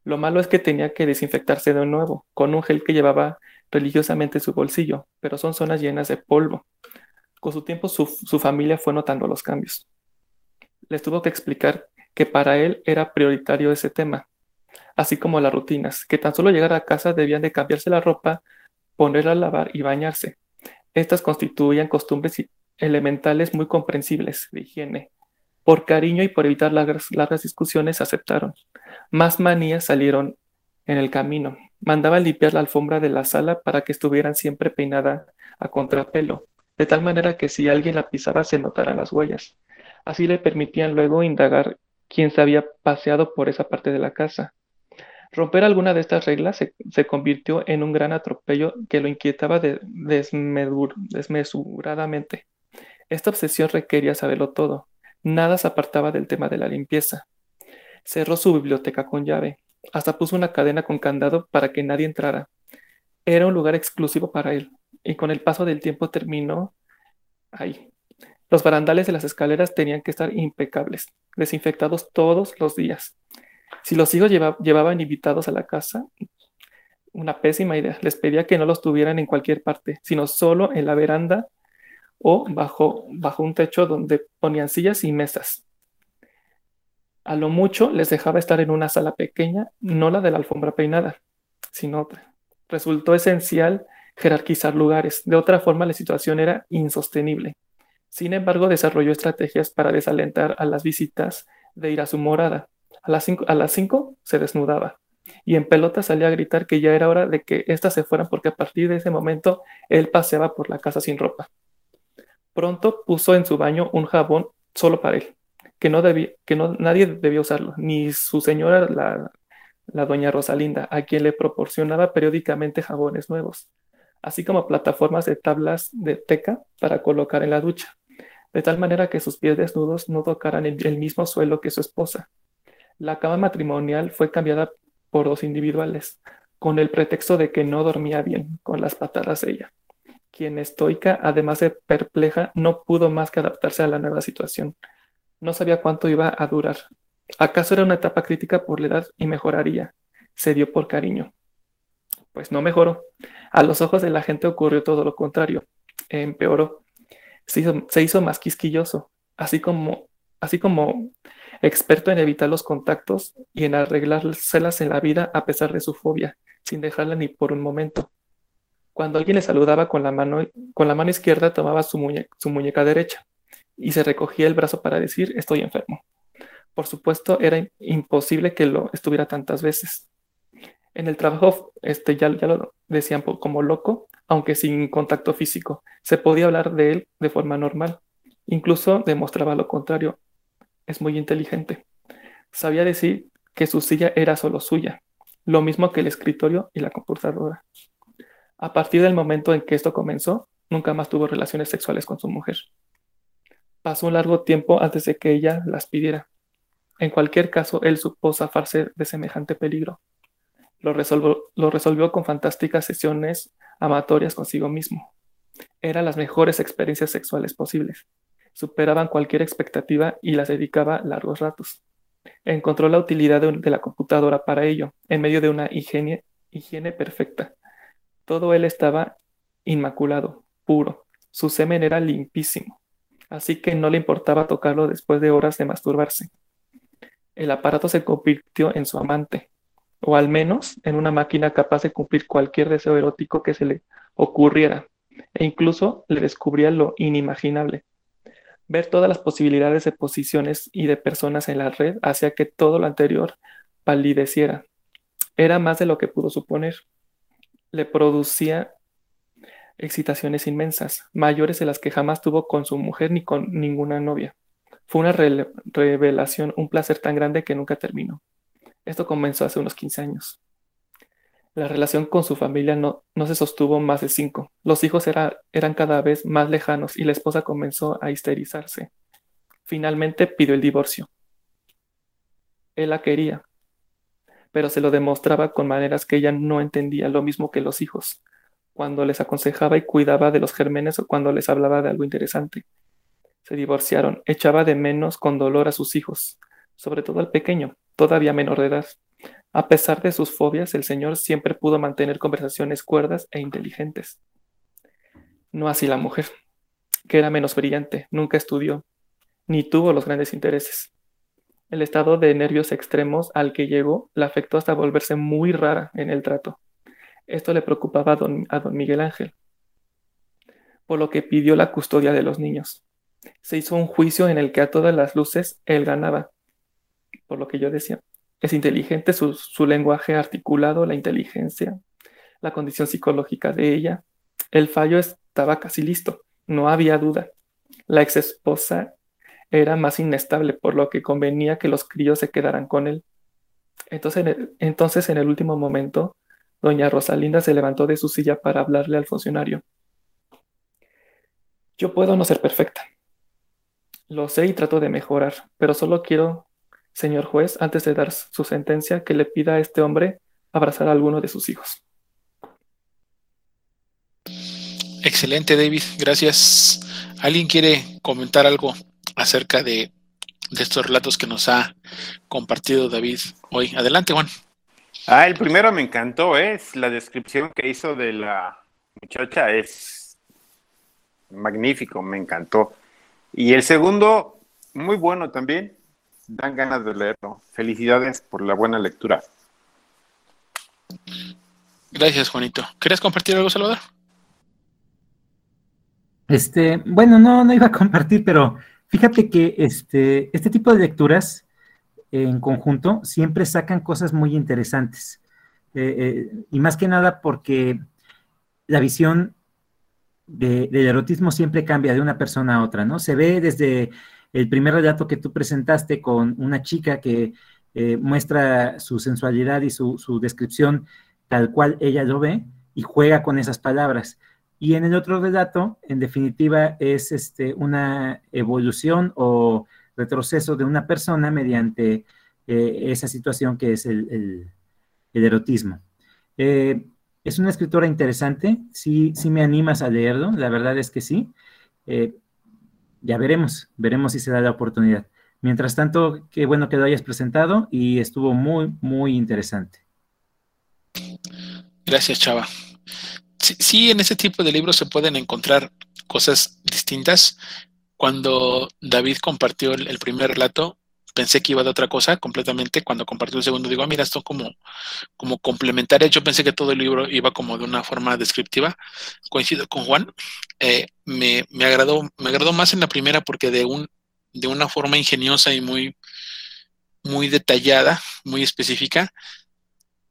Lo malo es que tenía que desinfectarse de nuevo, con un gel que llevaba religiosamente en su bolsillo, pero son zonas llenas de polvo. Con su tiempo su, su familia fue notando los cambios. Les tuvo que explicar que para él era prioritario ese tema, así como las rutinas, que tan solo llegar a casa debían de cambiarse la ropa ponerla a lavar y bañarse. Estas constituían costumbres elementales muy comprensibles de higiene. Por cariño y por evitar largas, largas discusiones aceptaron. Más manías salieron en el camino. Mandaba limpiar la alfombra de la sala para que estuvieran siempre peinada a contrapelo, de tal manera que si alguien la pisaba se notaran las huellas. Así le permitían luego indagar quién se había paseado por esa parte de la casa. Romper alguna de estas reglas se, convirtió en un gran atropello que lo inquietaba de, desmesuradamente. Esta obsesión requería saberlo todo. Nada se apartaba del tema de la limpieza. Cerró su biblioteca con llave. Hasta puso una cadena con candado para que nadie entrara. Era un lugar exclusivo para él, y con el paso del tiempo terminó ahí. Los barandales de las escaleras tenían que estar impecables, desinfectados todos los días. Si los hijos llevaban invitados a la casa, una pésima idea. Les pedía que no los tuvieran en cualquier parte, sino solo en la veranda o bajo, bajo un techo donde ponían sillas y mesas. A lo mucho les dejaba estar en una sala pequeña, no la de la alfombra peinada, sino otra. Resultó esencial jerarquizar lugares, de otra forma la situación era insostenible. Sin embargo, desarrolló estrategias para desalentar a las visitas de ir a su morada. A las cinco, se desnudaba y en pelota salía a gritar que ya era hora de que éstas se fueran porque a partir de ese momento él paseaba por la casa sin ropa. Pronto puso en su baño un jabón solo para él, que no debía, nadie debía usarlo, ni su señora, la doña Rosalinda, a quien le proporcionaba periódicamente jabones nuevos, así como plataformas de tablas de teca para colocar en la ducha, de tal manera que sus pies desnudos no tocaran el mismo suelo que su esposa. La cama matrimonial fue cambiada por dos individuales, con el pretexto de que no dormía bien con las patadas de ella. Quien estoica, además de perpleja, no pudo más que adaptarse a la nueva situación. No sabía cuánto iba a durar. ¿Acaso era una etapa crítica por la edad y mejoraría? Se dio por cariño. Pues no mejoró. A los ojos de la gente ocurrió todo lo contrario. Empeoró. Se hizo, se hizo más quisquilloso, así como, así como experto en evitar los contactos y en arreglárselas en la vida a pesar de su fobia, sin dejarla ni por un momento. Cuando alguien le saludaba con la mano, con la mano izquierda tomaba su, su muñeca derecha y se recogía el brazo para decir estoy enfermo. Por supuesto, era imposible que lo estuviera tantas veces. En el trabajo este, ya, ya lo decían como loco, aunque sin contacto físico. Se podía hablar de él de forma normal. Incluso demostraba lo contrario, es muy inteligente. Sabía decir que su silla era solo suya, lo mismo que el escritorio y la computadora. A partir del momento en que esto comenzó, nunca más tuvo relaciones sexuales con su mujer. Pasó un largo tiempo antes de que ella las pidiera. En cualquier caso, él supo zafarse de semejante peligro. Lo lo resolvió con fantásticas sesiones amatorias consigo mismo. Eran las mejores experiencias sexuales posibles superaban cualquier expectativa y las dedicaba largos ratos. Encontró la utilidad de, la computadora para ello, en medio de una higiene, higiene perfecta. Todo él estaba inmaculado, puro. Su semen era limpísimo, así que no le importaba tocarlo después de horas de masturbarse. El aparato se convirtió en su amante, o al menos en una máquina capaz de cumplir cualquier deseo erótico que se le ocurriera, e incluso le descubría lo inimaginable, Ver todas las posibilidades de posiciones y de personas en la red hacía que todo lo anterior palideciera. Era más de lo que pudo suponer. Le producía excitaciones inmensas, mayores de las que jamás tuvo con su mujer ni con ninguna novia. Fue una revelación, un placer tan grande que nunca terminó. Esto comenzó hace unos 15 años. La relación con su familia no, se sostuvo más de cinco. Los hijos eran cada vez más lejanos y la esposa comenzó a histerizarse. Finalmente pidió el divorcio. Él la quería, pero se lo demostraba con maneras que ella no entendía, lo mismo que los hijos, cuando les aconsejaba y cuidaba de los gérmenes o cuando les hablaba de algo interesante. Se divorciaron, echaba de menos con dolor a sus hijos, sobre todo al pequeño, todavía menor de edad. A pesar de sus fobias, el señor siempre pudo mantener conversaciones cuerdas e inteligentes. No así la mujer, que era menos brillante, nunca estudió, ni tuvo los grandes intereses. El estado de nervios extremos al que llegó la afectó hasta volverse muy rara en el trato. Esto le preocupaba a don, Miguel Ángel, por lo que pidió la custodia de los niños. Se hizo un juicio en el que a todas las luces él ganaba, por lo que yo decía. Es inteligente su, su lenguaje articulado, la inteligencia, la condición psicológica de ella. El fallo estaba casi listo, no había duda. La ex esposa era más inestable, por lo que convenía que los críos se quedaran con él. Entonces, entonces, en el último momento, doña Rosalinda se levantó de su silla para hablarle al funcionario. Yo puedo no ser perfecta. Lo sé y trato de mejorar, pero solo quiero, señor juez, antes de dar su sentencia, que le pida a este hombre abrazar a alguno de sus hijos. Excelente, David. Gracias. ¿Alguien quiere comentar algo acerca de, de estos relatos que nos ha compartido David hoy? Adelante, Juan. Ah, el primero me encantó, es la descripción que hizo de la muchacha, es magnífico, me encantó. Y el segundo, muy bueno también, dan ganas de leerlo. Felicidades por la buena lectura. Gracias, Juanito. ¿Quieres compartir algo, Salvador? Este, bueno, no, no iba a compartir, pero fíjate que este, este tipo de lecturas en conjunto siempre sacan cosas muy interesantes. Eh, eh, y más que nada porque la visión de, del erotismo siempre cambia de una persona a otra, ¿no? Se ve desde el primer relato que tú presentaste con una chica que eh, muestra su sensualidad y su, su descripción tal cual ella lo ve y juega con esas palabras y en el otro relato, en definitiva, es este, una evolución o retroceso de una persona mediante eh, esa situación que es el, erotismo. Eh, es una escritora interesante, sí, sí me animas a leerlo, la verdad es que sí. Ya veremos, veremos si se da la oportunidad. Mientras tanto, qué bueno que lo hayas presentado y estuvo muy, muy interesante. Gracias, Chava sí, en ese tipo de libros se pueden encontrar cosas distintas. Cuando David compartió el, primer relato, pensé que iba de otra cosa completamente. Cuando compartió el segundo, digo, ah, mira, esto como, como complementaria. Yo pensé que todo el libro iba como de una forma descriptiva. Coincido con Juan. Eh, me, me, agradó, me agradó más en la primera porque de, un, de una forma ingeniosa y muy, muy detallada, muy específica.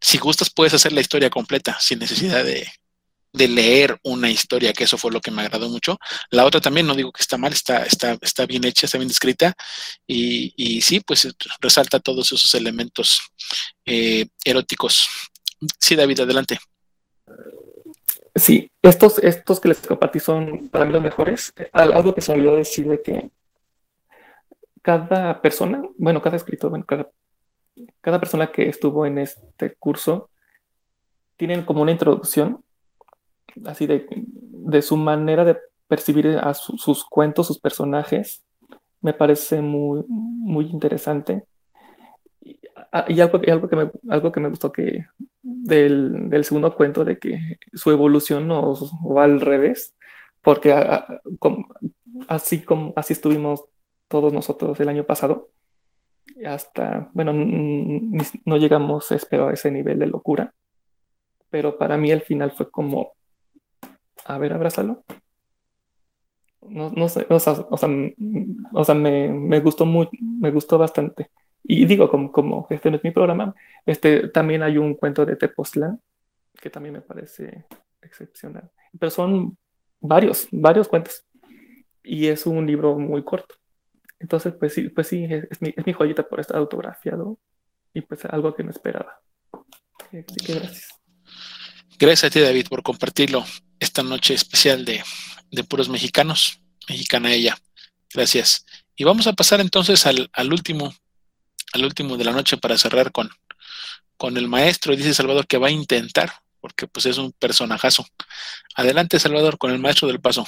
Si gustas, puedes hacer la historia completa sin necesidad de, de leer una historia, que eso fue lo que me agradó mucho. La otra también, no digo que está mal, está, está, está bien hecha, está bien escrita, y, y sí, pues resalta todos esos elementos eh, eróticos. Sí, David, adelante. Sí, estos, estos que les compartí son para mí los mejores. Algo que se me olvidó decir de que cada persona, bueno, cada escritor, bueno, cada, cada persona que estuvo en este curso tienen como una introducción así de, de su manera de percibir a sus cuentos, sus personajes, me parece muy, muy interesante. Y, algo, algo, que me, algo que me gustó que del, del segundo cuento, de que su evolución no va al revés, porque así, como, así estuvimos todos nosotros el año pasado, hasta, bueno, no llegamos, espero, a ese nivel de locura, pero para mí el final fue como a ver, abrázalo. No, no sé, o sea, o sea, o sea me, me, gustó muy, me gustó bastante. Y digo, como, como este no es mi programa, este, también hay un cuento de Tepoztlán que también me parece excepcional. Pero son varios, varios cuentos. Y es un libro muy corto. Entonces, pues sí, pues sí, es, mi, es mi joyita por estar autografiado y pues algo que no esperaba. Así que gracias. Gracias a ti, David, por compartirlo esta noche especial de, puros mexicanos, mexicana ella. Gracias. Y vamos a pasar entonces al, último, al último de la noche para cerrar con, con el maestro. Dice Salvador que va a intentar, porque pues es un personajazo. Adelante, Salvador, con el maestro del paso.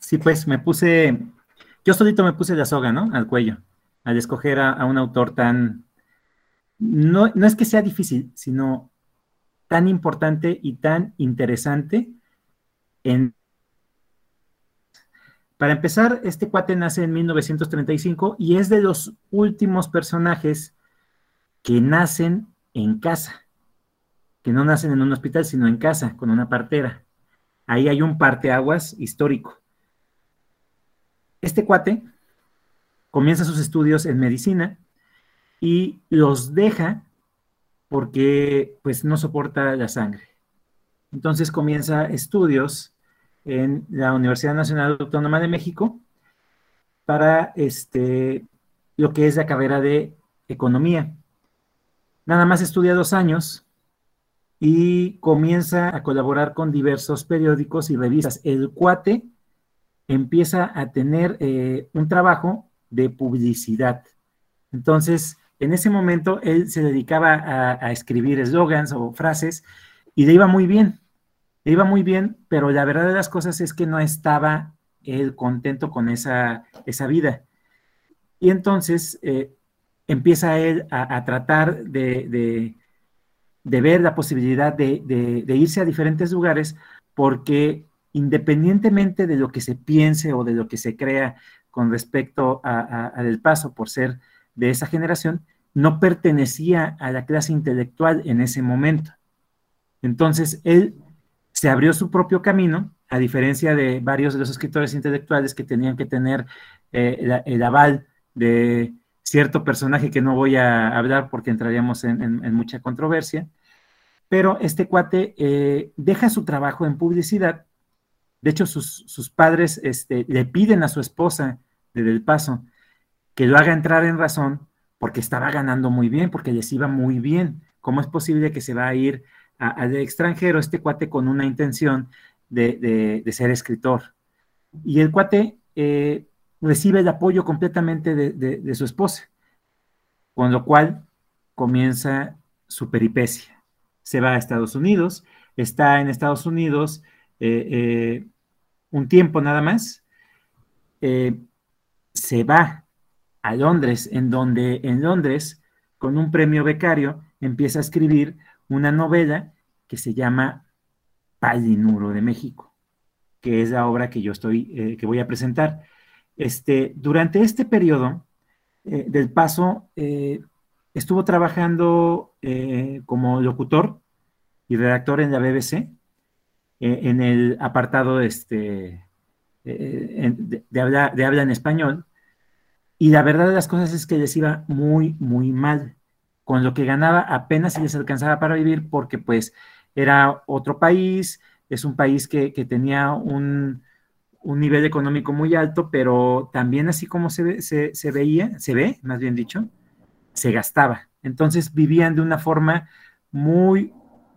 Sí, pues me puse, yo solito me puse la soga, ¿no? Al cuello, al escoger a, un autor tan, no, no es que sea difícil, sino tan importante y tan interesante. Para empezar, este cuate nace en 1935 y es de los últimos personajes que nacen en casa, que no nacen en un hospital, sino en casa, con una partera. Ahí hay un parteaguas histórico. Este cuate comienza sus estudios en medicina y los deja porque pues no soporta la sangre. Entonces comienza estudios en la Universidad Nacional Autónoma de México para este, lo que es la carrera de economía. Nada más estudia dos años y comienza a colaborar con diversos periódicos y revistas. El cuate empieza a tener eh, un trabajo de publicidad. Entonces, en ese momento, él se dedicaba a, escribir eslogans o frases y le iba muy bien. Le iba muy bien, pero la verdad de las cosas es que no estaba él contento con esa, esa vida. Y entonces eh, empieza él a, tratar de, ver la posibilidad de, irse a diferentes lugares porque independientemente de lo que se piense o de lo que se crea con respecto a, Paso por ser de esa generación, no pertenecía a la clase intelectual en ese momento. Entonces, él se abrió su propio camino a diferencia de varios de los escritores intelectuales que tenían que tener eh, el, aval de cierto personaje que no voy a hablar porque entraríamos en, mucha controversia, pero este cuate eh, deja su trabajo en publicidad. De hecho, sus, padres este, le piden a su esposa de Del Paso que lo haga entrar en razón porque estaba ganando muy bien, porque les iba muy bien. ¿Cómo es posible que se va a ir al extranjero este cuate con una intención de, ser escritor. Y el cuate eh, recibe el apoyo completamente de, su esposa, con lo cual comienza su peripecia. Se va a Estados Unidos, está en Estados Unidos eh, eh, un tiempo nada más, se va a Londres, en donde en Londres, con un premio becario, empieza a escribir una novela que se llama Palinuro de México, que es la obra que yo estoy, eh, que voy a presentar. Este, durante este periodo eh, del paso, eh, estuvo trabajando como locutor y redactor en la BBC, en el apartado este, de, habla, de habla en español, y la verdad de las cosas es que les iba muy, muy mal. Con lo que ganaba apenas si les alcanzaba para vivir porque pues era otro país, es un país que, tenía un, nivel económico muy alto, pero también así como se, se, veía, se ve, más bien dicho, se gastaba. Entonces vivían de una forma muy,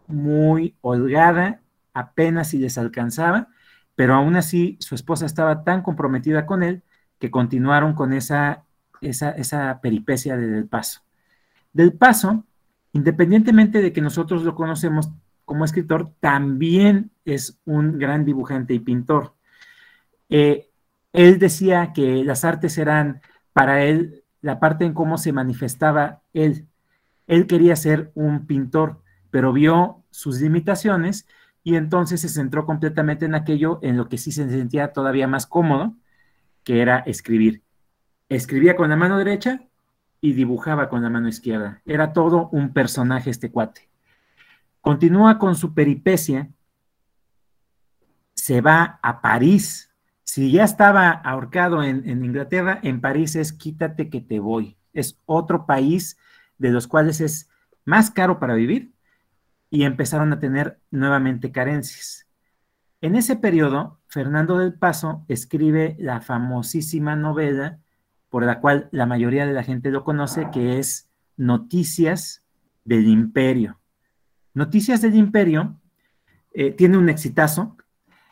muy holgada, apenas si les alcanzaba, pero aún así su esposa estaba tan comprometida con él que continuaron con esa, esa, esa peripecia de Del Paso. Del Paso, independientemente de que nosotros lo conocemos como escritor, también es un gran dibujante y pintor. Eh, él decía que las artes eran para él la parte en cómo se manifestaba él. Él quería ser un pintor, pero vio sus limitaciones y entonces se centró completamente en aquello en lo que sí se sentía todavía más cómodo, que era escribir. Escribía con la mano derecha y dibujaba con la mano izquierda. Era todo un personaje este cuate. Continúa con su peripecia, se va a París. Si ya estaba ahorcado en, Inglaterra, en París es quítate que te voy. Es otro país de los cuales es más caro para vivir y empezaron a tener nuevamente carencias. En ese periodo, Fernando del Paso escribe la famosísima novela por la cual la mayoría de la gente lo conoce, que es Noticias del Imperio. Noticias del Imperio eh, tiene un exitazo.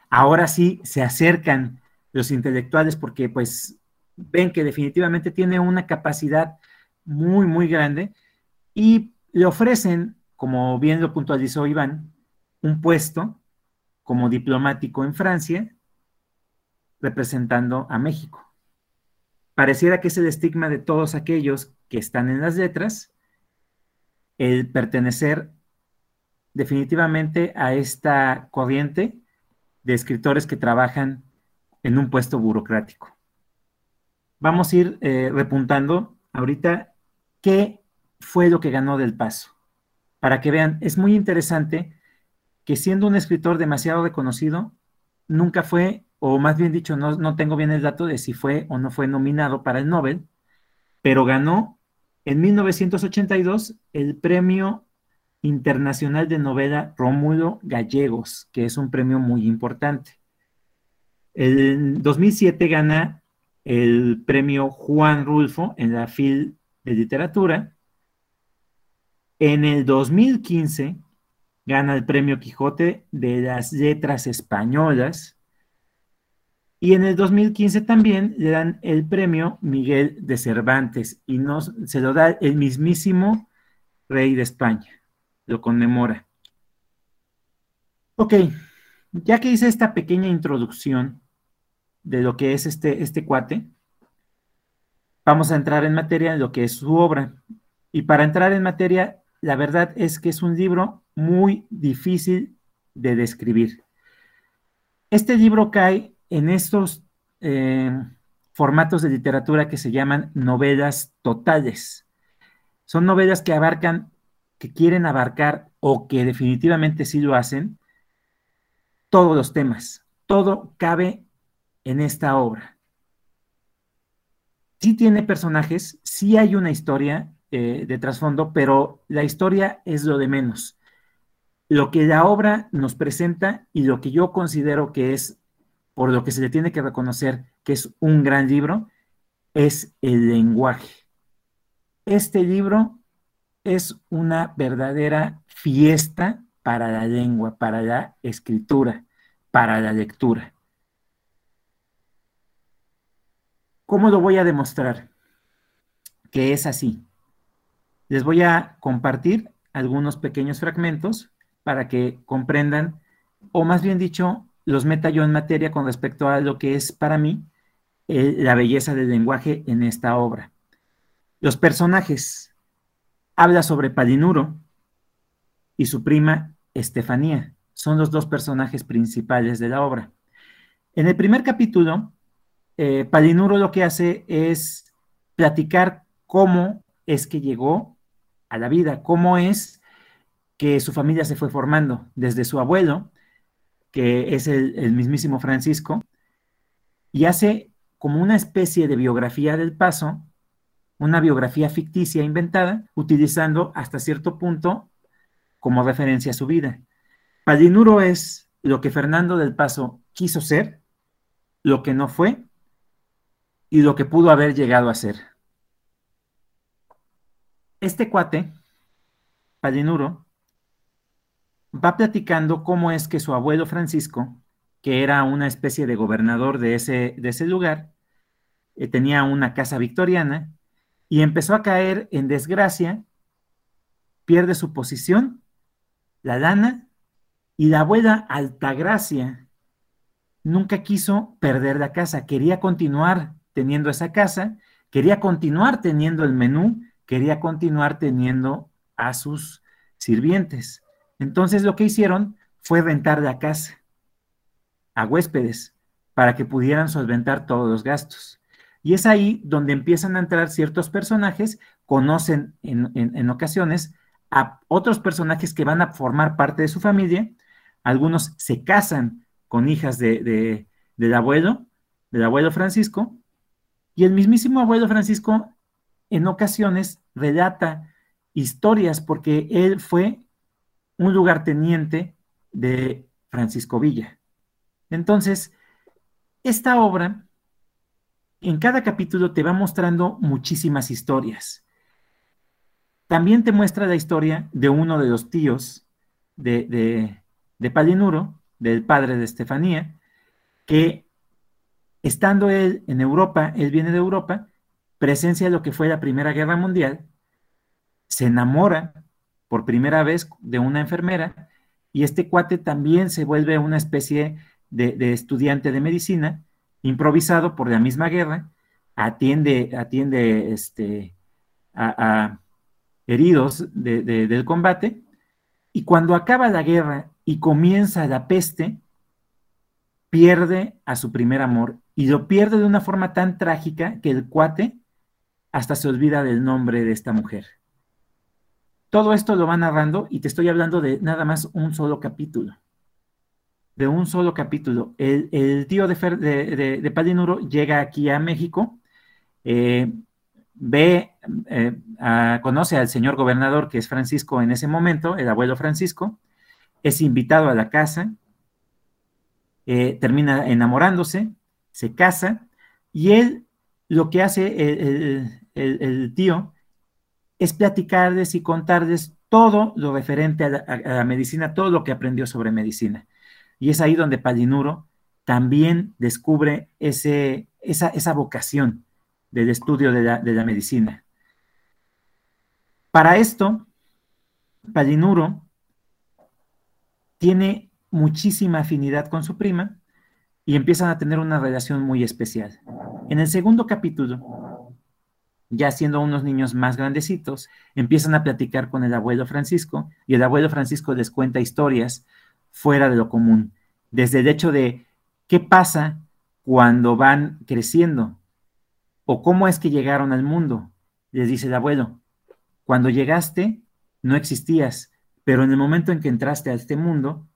Ahora sí se acercan los intelectuales porque pues ven que definitivamente tiene una capacidad muy, muy grande y le ofrecen, como bien lo puntualizó Iván, un puesto como diplomático en Francia representando a México. Pareciera que es el estigma de todos aquellos que están en las letras el pertenecer definitivamente a esta corriente de escritores que trabajan en un puesto burocrático. Vamos a ir eh, repuntando ahorita qué fue lo que ganó del paso. Para que vean, es muy interesante que siendo un escritor demasiado reconocido, nunca fue, o más bien dicho, no, no tengo bien el dato de si fue o no fue nominado para el Nobel, pero ganó en 1982 el Premio Internacional de Novela Rómulo Gallegos, que es un premio muy importante. En 2007 gana el premio Juan Rulfo en la FIL de Literatura. En el 2015 gana el premio Quijote de las Letras Españolas. Y en el 2015 también le dan el premio Miguel de Cervantes y se lo da el mismísimo rey de España. Lo conmemora. Ok, ya que hice esta pequeña introducción de lo que es este, este cuate, vamos a entrar en materia en lo que es su obra. Y para entrar en materia, la verdad es que es un libro muy difícil de describir. Este libro cae en estos eh, formatos de literatura que se llaman novelas totales. Son novelas que abarcan, que quieren abarcar o que definitivamente sí lo hacen, todos los temas. Todo cabe en esta obra. Sí tiene personajes, sí hay una historia eh, de trasfondo, pero la historia es lo de menos. Lo que la obra nos presenta y lo que yo considero que es por lo que se le tiene que reconocer que es un gran libro, es el lenguaje. Este libro es una verdadera fiesta para la lengua, para la escritura, para la lectura. ¿Cómo lo voy a demostrar? Que es así. Les voy a compartir algunos pequeños fragmentos para que comprendan, o más bien dicho, los meta yo en materia con respecto a lo que es para mí eh, la belleza del lenguaje en esta obra. Los personajes. Habla sobre Palinuro y su prima Estefanía. Son los dos personajes principales de la obra. En el primer capítulo, eh, Palinuro lo que hace es platicar cómo es que llegó a la vida, cómo es que su familia se fue formando desde su abuelo, que es el, mismísimo Francisco, y hace como una especie de biografía del paso, una biografía ficticia inventada, utilizando hasta cierto punto como referencia su vida. Palinuro es lo que Fernando del Paso quiso ser, lo que no fue y lo que pudo haber llegado a ser. Este cuate, Palinuro, va platicando cómo es que su abuelo Francisco, que era una especie de gobernador de ese, lugar, eh, tenía una casa victoriana y empezó a caer en desgracia, pierde su posición, la lana, y la abuela Altagracia nunca quiso perder la casa, quería continuar teniendo esa casa, quería continuar teniendo el menú, quería continuar teniendo a sus sirvientes. Entonces lo que hicieron fue rentar la casa a huéspedes para que pudieran solventar todos los gastos. Y es ahí donde empiezan a entrar ciertos personajes, conocen en, ocasiones a otros personajes que van a formar parte de su familia, algunos se casan con hijas de, del abuelo, del abuelo Francisco, y el mismísimo abuelo Francisco en ocasiones relata historias porque él fue un lugarteniente de Francisco Villa. Entonces, esta obra, en cada capítulo te va mostrando muchísimas historias. También te muestra la historia de uno de los tíos de, de, de Palinuro, del padre de Estefanía, que estando él en Europa, él viene de Europa, presencia lo que fue la Primera Guerra Mundial, se enamora por primera vez de una enfermera y este cuate también se vuelve una especie de, estudiante de medicina, improvisado por la misma guerra, atiende, atiende este, a, heridos del combate, y cuando acaba la guerra y comienza la peste, pierde a su primer amor y lo pierde de una forma tan trágica que el cuate hasta se olvida del nombre de esta mujer. Todo esto lo va narrando y te estoy hablando de nada más un solo capítulo. de un solo capítulo. El, tío de, de, Palinuro llega aquí a México, eh, ve, eh, conoce al señor gobernador, que es Francisco en ese momento, el abuelo Francisco, es invitado a la casa, eh, termina enamorándose, se casa, y él lo que hace el, tío es platicarles y contarles todo lo referente a la, medicina, todo lo que aprendió sobre medicina. Y es ahí donde Palinuro también descubre ese, esa, esa vocación del estudio de la, medicina. Para esto, Palinuro tiene muchísima afinidad con su prima y empiezan a tener una relación muy especial. En el segundo capítulo, ya siendo unos niños más grandecitos, empiezan a platicar con el abuelo Francisco y el abuelo Francisco les cuenta historias fuera de lo común, desde el hecho de qué pasa cuando van creciendo o cómo es que llegaron al mundo. Les dice el abuelo, cuando llegaste no existías, pero en el momento en que entraste a este mundo,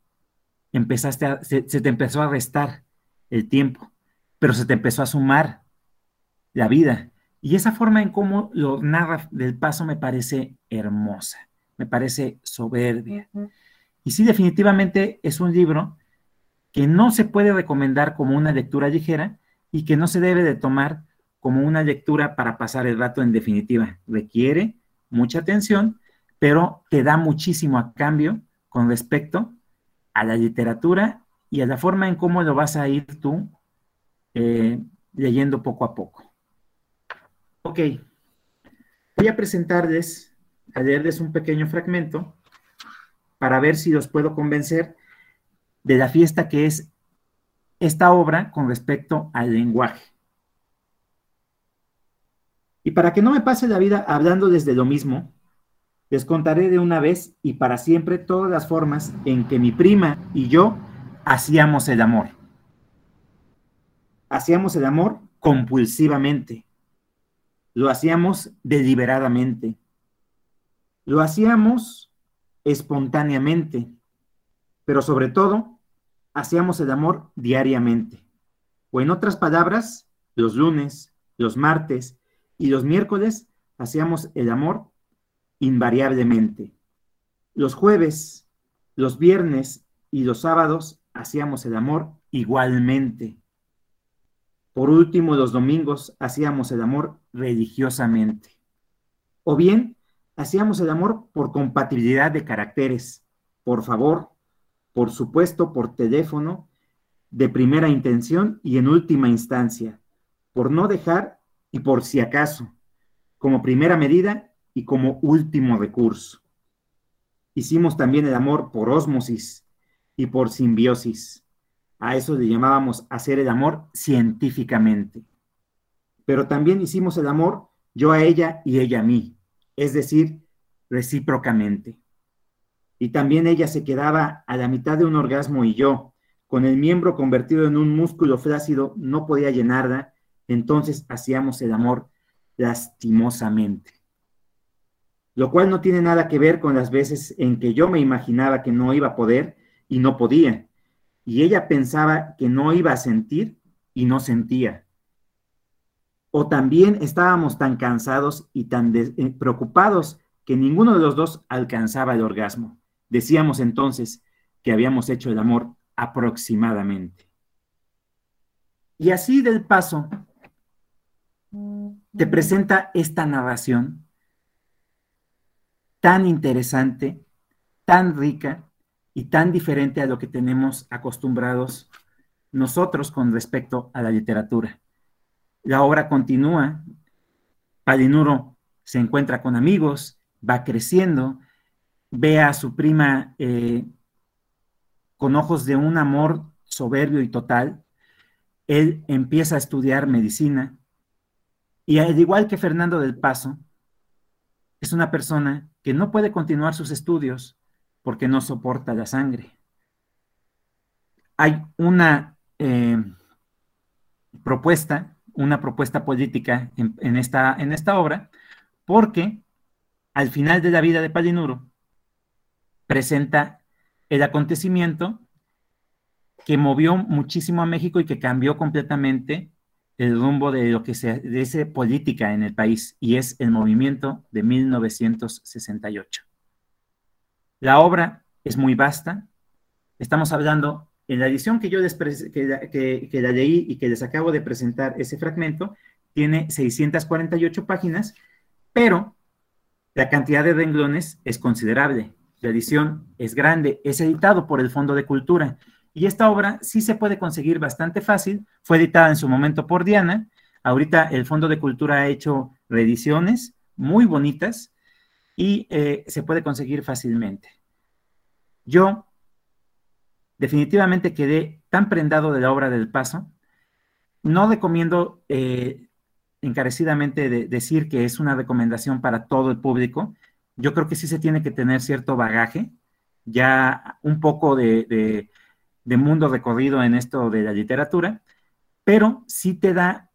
empezaste a, se, se te empezó a restar el tiempo, pero se te empezó a sumar la vida. Y esa forma en cómo lo narra del paso me parece hermosa, me parece soberbia. Y sí, definitivamente es un libro que no se puede recomendar como una lectura ligera y que no se debe de tomar como una lectura para pasar el rato en definitiva. Requiere mucha atención, pero te da muchísimo a cambio con respecto a la literatura y a la forma en cómo lo vas a ir tú eh, leyendo poco a poco. Ok, voy a presentarles, a leerles un pequeño fragmento para ver si los puedo convencer de la fiesta que es esta obra con respecto al lenguaje. Y para que no me pase la vida hablando desde lo mismo, les contaré de una vez y para siempre todas las formas en que mi prima y yo hacíamos el amor. Hacíamos el amor compulsivamente. Lo hacíamos deliberadamente. Lo hacíamos espontáneamente. Pero sobre todo, hacíamos el amor diariamente. O en otras palabras, los lunes, los martes y los miércoles hacíamos el amor invariablemente. Los jueves, los viernes y los sábados hacíamos el amor igualmente. Por último, los domingos hacíamos el amor religiosamente. O bien, hacíamos el amor por compatibilidad de caracteres, por favor, por supuesto, por teléfono, de primera intención y en última instancia, por no dejar y por si acaso, como primera medida y como último recurso. Hicimos también el amor por ósmosis, y por simbiosis. A eso le llamábamos hacer el amor científicamente. Pero también hicimos el amor yo a ella y ella a mí, es decir, recíprocamente. Y también ella se quedaba a la mitad de un orgasmo y yo, con el miembro convertido en un músculo flácido, no podía llenarla, entonces hacíamos el amor lastimosamente. Lo cual no tiene nada que ver con las veces en que yo me imaginaba que no iba a poder y no podía. Y ella pensaba que no iba a sentir y no sentía. O también estábamos tan cansados y tan eh, preocupados que ninguno de los dos alcanzaba el orgasmo. Decíamos entonces que habíamos hecho el amor aproximadamente. Y así del paso, te presenta esta narración tan interesante, tan rica, y tan diferente a lo que tenemos acostumbrados nosotros con respecto a la literatura. La obra continúa, Palinuro se encuentra con amigos, va creciendo, ve a su prima eh, con ojos de un amor soberbio y total, él empieza a estudiar medicina y al igual que Fernando del Paso, es una persona que no puede continuar sus estudios porque no soporta la sangre. Hay una eh, propuesta, una propuesta política en, esta, en esta obra, porque al final de la vida de Palinuro presenta el acontecimiento que movió muchísimo a México y que cambió completamente el rumbo de lo que se esa política en el país y es el movimiento de 1968. La obra es muy vasta. Estamos hablando en la edición que yo les que, que, la leí y que les acabo de presentar ese fragmento, tiene 648 páginas, pero la cantidad de renglones es considerable. La edición es grande, es editado por el Fondo de Cultura y esta obra sí se puede conseguir bastante fácil. Fue editada en su momento por Diana. Ahorita el Fondo de Cultura ha hecho reediciones muy bonitas y eh, se puede conseguir fácilmente. Yo definitivamente quedé tan prendado de la obra del paso. No recomiendo eh, encarecidamente decir que es una recomendación para todo el público. Yo creo que sí se tiene que tener cierto bagaje, ya un poco de de mundo recorrido en esto de la literatura, pero sí te da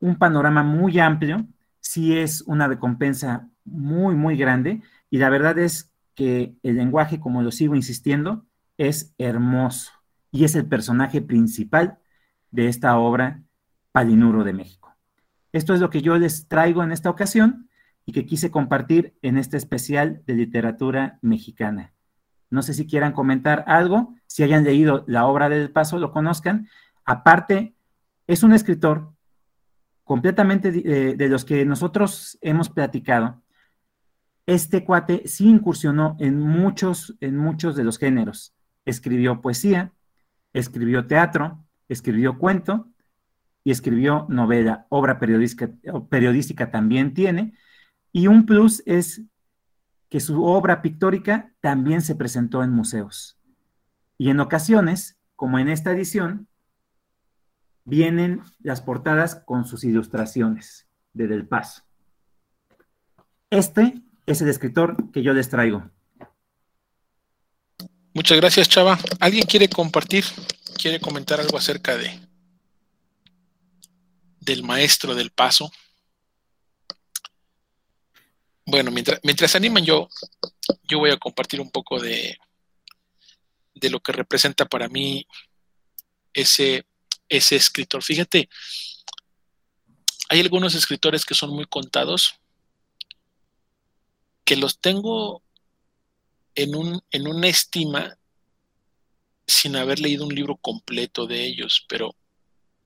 un panorama muy amplio, sí es una recompensa muy, muy grande, y la verdad es que el lenguaje, como lo sigo insistiendo, es hermoso y es el personaje principal de esta obra Palinuro de México. Esto es lo que yo les traigo en esta ocasión y que quise compartir en este especial de literatura mexicana. No sé si quieran comentar algo, si hayan leído la obra del Paso, lo conozcan. Aparte, es un escritor completamente de, de los que nosotros hemos platicado. Este cuate sí incursionó en muchos, en muchos de los géneros. Escribió poesía, escribió teatro, escribió cuento y escribió novela. Obra periodística, periodística también tiene. Y un plus es que su obra pictórica también se presentó en museos. Y en ocasiones, como en esta edición, vienen las portadas con sus ilustraciones de Del Paso. Este es el escritor que yo les traigo. Muchas gracias, Chava. ¿Alguien quiere compartir, quiere comentar algo acerca de del maestro del paso? Bueno, mientras, mientras animan yo, yo voy a compartir un poco de, de lo que representa para mí ese, ese escritor. Fíjate, hay algunos escritores que son muy contados, que los tengo en, un, en una estima sin haber leído un libro completo de ellos, pero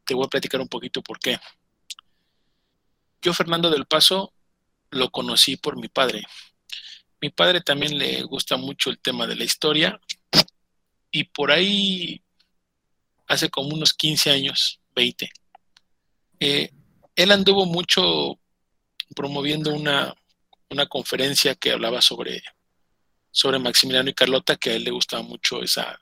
te voy a platicar un poquito por qué. Yo, Fernando del Paso, lo conocí por mi padre. Mi padre también le gusta mucho el tema de la historia y por ahí, hace como unos 15 años, 20, eh, él anduvo mucho promoviendo una, conferencia que hablaba sobre, sobre Maximiliano y Carlota, que a él le gustaba mucho esa,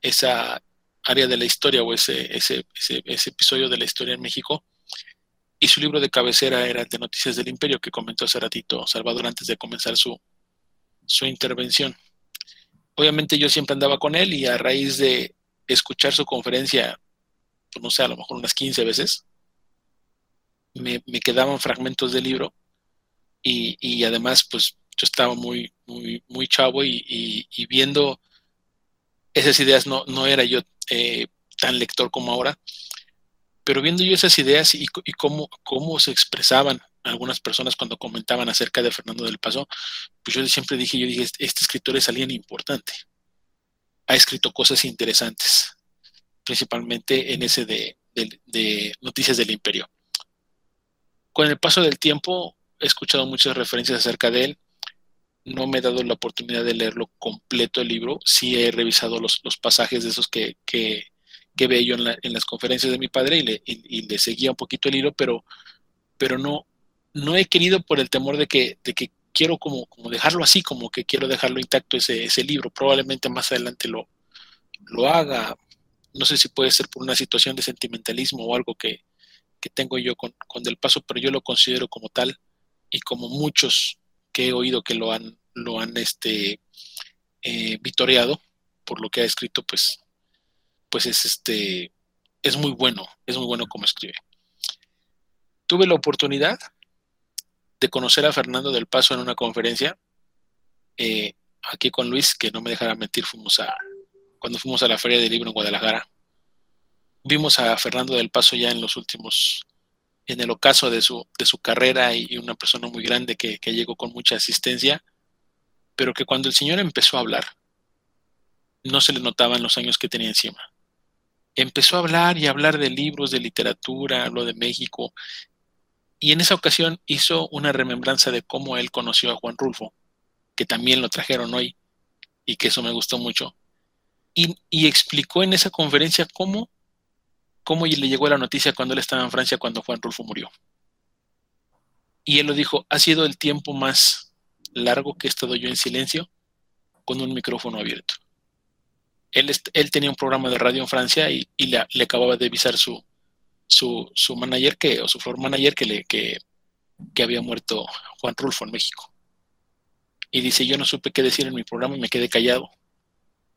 esa área de la historia o ese, ese, ese episodio de la historia en México y su libro de cabecera era de Noticias del Imperio que comentó hace ratito Salvador antes de comenzar su, su intervención. Obviamente yo siempre andaba con él y a raíz de escuchar su conferencia, pues no sé, a lo mejor unas 15 veces, me, quedaban fragmentos del libro y, además pues yo estaba muy, muy, muy chavo y, viendo esas ideas no, no era yo eh, tan lector como ahora, pero viendo yo esas ideas y, cómo, cómo se expresaban algunas personas cuando comentaban acerca de Fernando del Paso, pues yo siempre dije, yo dije, este, este escritor es alguien importante. Ha escrito cosas interesantes, principalmente en ese de, de Noticias del Imperio. Con el paso del tiempo he escuchado muchas referencias acerca de él. No me he dado la oportunidad de leerlo completo el libro. Sí he revisado los, los pasajes de esos que, que, que yo en, las conferencias de mi padre y le, le, seguía un poquito el hilo, pero, pero no, no he querido por el temor de que, de que quiero como, como dejarlo así, como que quiero dejarlo intacto ese, ese libro. Probablemente más adelante lo, lo haga. No sé si puede ser por una situación de sentimentalismo o algo que, que tengo yo con, con, Del Paso, pero yo lo considero como tal y como muchos que he oído que lo han, lo han este, eh, vitoreado por lo que ha escrito, pues pues es este, es muy bueno, es muy bueno como escribe. Tuve la oportunidad de conocer a Fernando del Paso en una conferencia, eh, aquí con Luis, que no me dejara mentir, fuimos a, cuando fuimos a la Feria del Libro en Guadalajara. Vimos a Fernando del Paso ya en los últimos, en el ocaso de su, de su carrera y una persona muy grande que, llegó con mucha asistencia, pero que cuando el Señor empezó a hablar, no se le notaban los años que tenía encima. Empezó a hablar y hablar de libros, de literatura, habló de México, y en esa ocasión hizo una remembranza de cómo él conoció a Juan Rulfo, que también lo trajeron hoy, y que eso me gustó mucho. Y, explicó en esa conferencia cómo, cómo le llegó la noticia cuando él estaba en Francia, cuando Juan Rulfo murió. Y él lo dijo, ha sido el tiempo más largo que he estado yo en silencio con un micrófono abierto. Él, tenía un programa de radio en Francia y, le, acababa de avisar su, su, su, manager que, o su floor manager que, le, que había muerto Juan Rulfo en México. Y dice, yo no supe qué decir en mi programa y me quedé callado.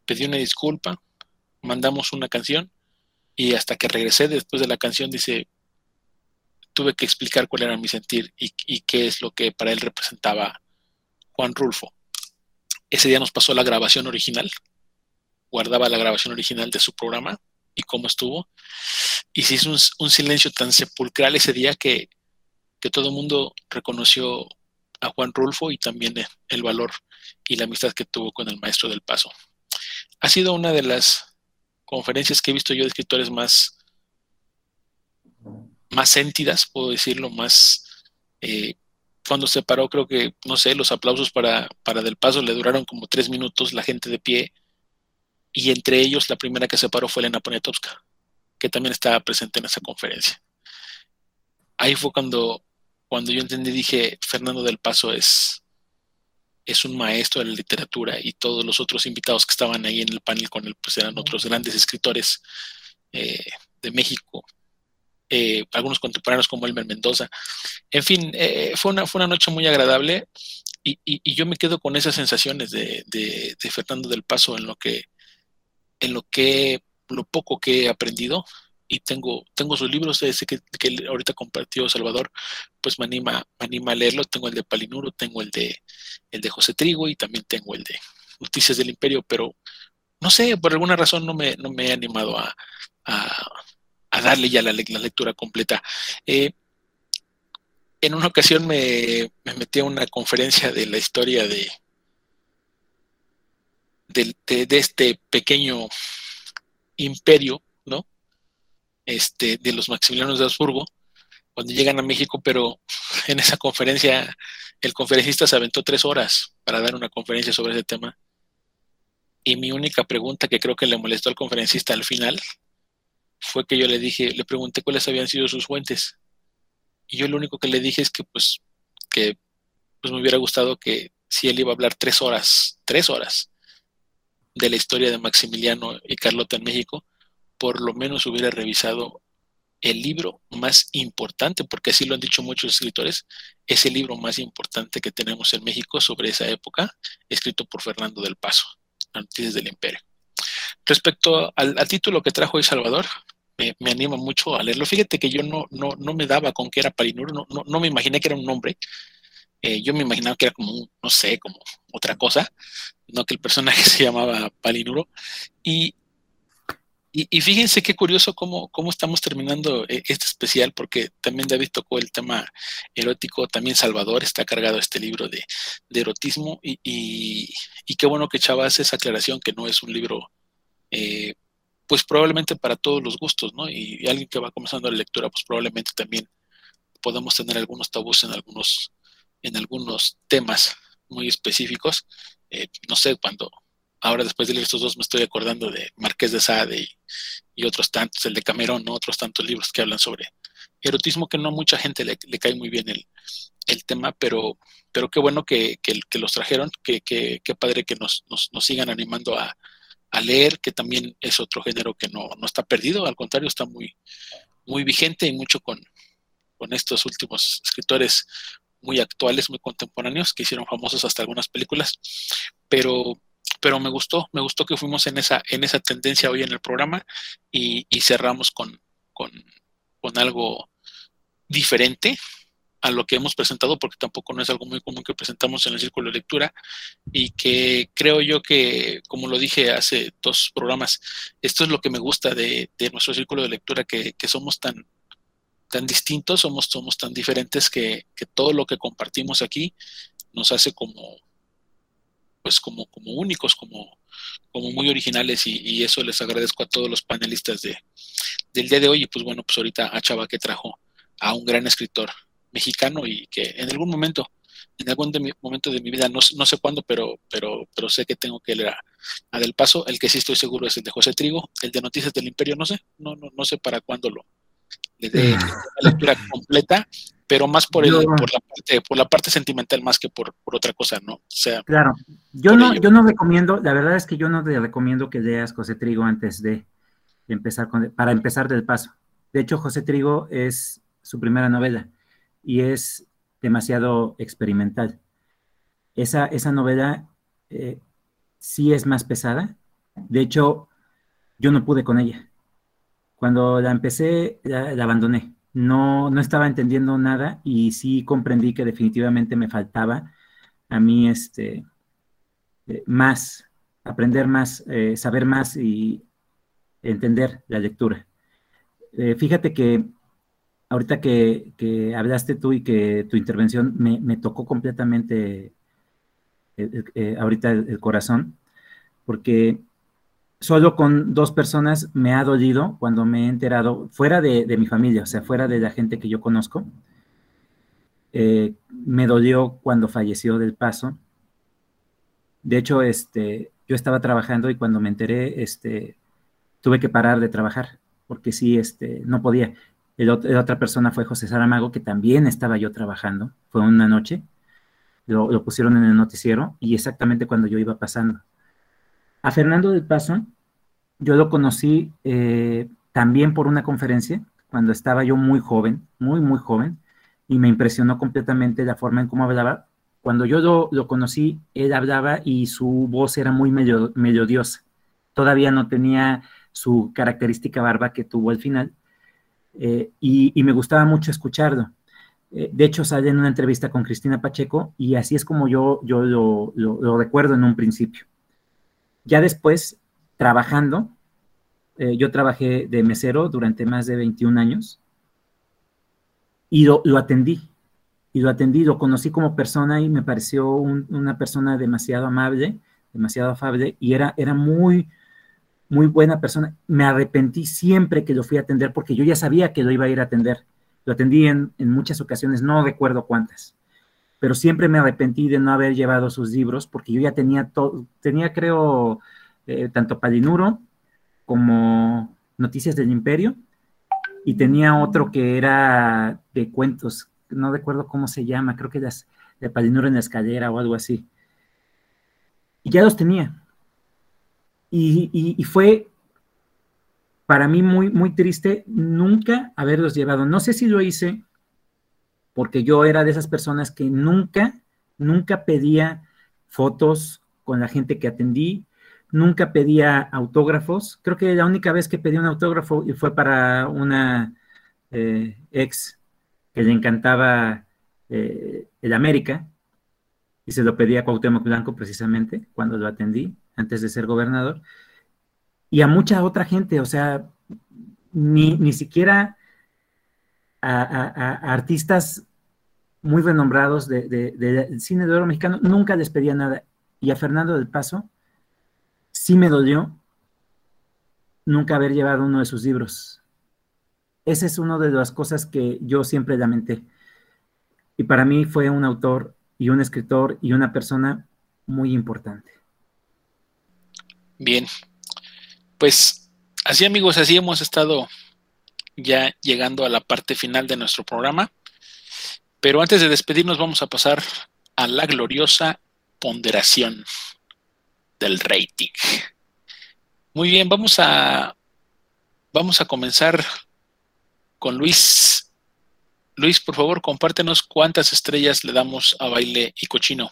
Pedí una disculpa, mandamos una canción y hasta que regresé después de la canción dice, tuve que explicar cuál era mi sentir y, qué es lo que para él representaba Juan Rulfo. Ese día nos pasó la grabación original, guardaba la grabación original de su programa y cómo estuvo. Y se hizo un, silencio tan sepulcral ese día que, que todo el mundo reconoció a Juan Rulfo y también el valor y la amistad que tuvo con el maestro del paso. Ha sido una de las conferencias que he visto yo de escritores más, más puedo decirlo, más... Eh, cuando se paró, creo que, no sé, los aplausos para, para Del Paso le duraron como tres minutos, la gente de pie, y entre ellos la primera que se paró fue Elena Poniatowska, que también estaba presente en esa conferencia. Ahí fue cuando cuando yo entendí, dije, Fernando del Paso es, es un maestro de la literatura y todos los otros invitados que estaban ahí en el panel con él, pues eran otros grandes escritores eh, de México, eh, algunos contemporáneos como Elmer Mendoza. En fin, eh, fue, una, fue una noche muy agradable y, yo me quedo con esas sensaciones de, de, de, Fernando del Paso en lo que, en lo que, lo poco que he aprendido y tengo, tengo sus libros, ese que, que, ahorita compartió Salvador, pues me anima, me anima a leerlo. Tengo el de Palinuro, tengo el de, el de José Trigo y también tengo el de Noticias del Imperio, pero no sé, por alguna razón no me, no me he animado a, a, darle ya la, la lectura completa. Eh, en una ocasión me, me, metí a una conferencia de la historia de, de, de este pequeño imperio. Este, de los Maximilianos de Habsburgo cuando llegan a México, pero en esa conferencia el conferencista se aventó tres horas para dar una conferencia sobre ese tema. Y mi única pregunta que creo que le molestó al conferencista al final fue que yo le dije, le pregunté cuáles habían sido sus fuentes. Y yo lo único que le dije es que pues que pues me hubiera gustado que si él iba a hablar tres horas, tres horas de la historia de Maximiliano y Carlota en México, por lo menos hubiera revisado el libro más importante, porque así lo han dicho muchos escritores, es el libro más importante que tenemos en México sobre esa época, escrito por Fernando del Paso, Antes del Imperio. Respecto al, título que trajo hoy Salvador, me, anima mucho a leerlo. Fíjate que yo no, no, no me daba con que era Palinuro, no, no, no me imaginé que era un nombre. Eh, yo me imaginaba que era como, no sé, como otra cosa, no que el personaje se llamaba Palinuro. Y, y, fíjense qué curioso cómo, cómo, estamos terminando eh, este especial, porque también David tocó el tema erótico, también Salvador está cargado este libro de, erotismo, y, y, qué bueno que Chava hace esa aclaración que no es un libro, eh, pues probablemente para todos los gustos, ¿no? Y, alguien que va comenzando la lectura, pues probablemente también podemos tener algunos tabús en algunos, en algunos temas muy específicos. Eh, no sé, cuando ahora después de leer estos dos me estoy acordando de Marqués de Sade y, otros tantos, el de Camerón, otros tantos libros que hablan sobre erotismo que no a mucha gente le, cae muy bien el, tema, pero, pero qué bueno que, los trajeron, que, padre que nos, sigan animando a, leer, que también es otro género que no, está perdido, al contrario, está muy, muy vigente y mucho con, con estos últimos escritores muy actuales, muy contemporáneos, que hicieron famosos hasta algunas películas, pero pero me gustó, me gustó que fuimos en esa, en esa tendencia hoy en el programa y, cerramos con, con, algo diferente a lo que hemos presentado, porque tampoco no es algo muy común que presentamos en el círculo de lectura, y que creo yo que, como lo dije hace dos programas, esto es lo que me gusta de, nuestro círculo de lectura, que, somos tan, tan distintos, somos, somos tan diferentes que, todo lo que compartimos aquí nos hace como, pues como, como únicos, como, como muy originales, y, eso les agradezco a todos los panelistas de, del día de hoy, y pues bueno, pues ahorita a Chava que trajo a un gran escritor mexicano y que en algún momento, en algún momento de mi vida, no, no, sé cuándo, pero, pero, pero sé que tengo que leer a, Del Paso. El que sí estoy seguro es el de José Trigo, el de Noticias del Imperio, no sé, no, no, no sé para cuándo lo le dé la lectura completa, pero más por, el, por, la parte, por la parte sentimental más que por, por otra cosa, ¿no? O sea, claro, yo no, yo no recomiendo, la verdad es que yo no te recomiendo que leas José Trigo antes de empezar con, para empezar del paso. De hecho, José Trigo es su primera novela y es demasiado experimental. Esa, esa novela eh, sí es más pesada. De hecho, yo no pude con ella. Cuando la empecé, la, abandoné. No, no estaba entendiendo nada y sí comprendí que definitivamente me faltaba a mí este, eh, más, aprender más, eh, saber más y entender la lectura. fíjate que ahorita que, hablaste tú y que tu intervención me, tocó completamente eh, eh, ahorita el, corazón, porque solo con dos personas me ha dolido cuando me he enterado, fuera de, mi familia, o sea, fuera de la gente que yo conozco, eh, me dolió cuando falleció del paso. De hecho, este, yo estaba trabajando y cuando me enteré, este, tuve que parar de trabajar, porque sí, este, no podía. La otra persona fue José Saramago, que también estaba yo trabajando. Fue una noche. Lo, pusieron en el noticiero y exactamente cuando yo iba pasando. A Fernando del Paso, yo lo conocí eh, también por una conferencia, cuando estaba yo muy joven, muy, muy joven, y me impresionó completamente la forma en cómo hablaba. Cuando yo lo, lo conocí, él hablaba y su voz era muy melodiosa. Todavía no tenía su característica barba que tuvo al final, eh, y, me gustaba mucho escucharlo. Eh, de hecho, sale en una entrevista con Cristina Pacheco y así es como yo, yo lo, recuerdo en un principio. Ya después, trabajando, eh, yo trabajé de mesero durante más de 21 años y lo, atendí. Y lo atendí, lo conocí como persona y me pareció una persona demasiado amable, demasiado afable y era, era muy, muy buena persona. Me arrepentí siempre que lo fui a atender porque yo ya sabía que lo iba a ir a atender. Lo atendí en, muchas ocasiones, no recuerdo cuántas, pero siempre me arrepentí de no haber llevado sus libros porque yo ya tenía todo, tenía creo eh, tanto Palinuro como Noticias del Imperio y tenía otro que era de cuentos, no recuerdo cómo se llama, creo que las de Palinuro en la escalera o algo así. Y ya los tenía, y, fue para mí muy, muy triste nunca haberlos llevado. No sé si lo hice porque yo era de esas personas que nunca, nunca pedía fotos con la gente que atendí, nunca pedía autógrafos. Creo que la única vez que pedí un autógrafo fue para una eh, ex que le encantaba eh, el América, y se lo pedí a Cuauhtémoc Blanco precisamente cuando lo atendí antes de ser gobernador, y a mucha otra gente, o sea, ni, ni siquiera a, artistas muy renombrados del cine de oro mexicano, nunca les pedía nada. Y a Fernando del Paso sí me dolió nunca haber llevado uno de sus libros. Esa es una de las cosas que yo siempre lamenté. Y para mí fue un autor y un escritor y una persona muy importante. Bien, pues así amigos, así hemos estado ya llegando a la parte final de nuestro programa. Pero antes de despedirnos vamos a pasar a la gloriosa ponderación del rating. Muy bien, vamos a vamos a comenzar con Luis. Luis, por favor, compártenos cuántas estrellas le damos a Baile y Cochino.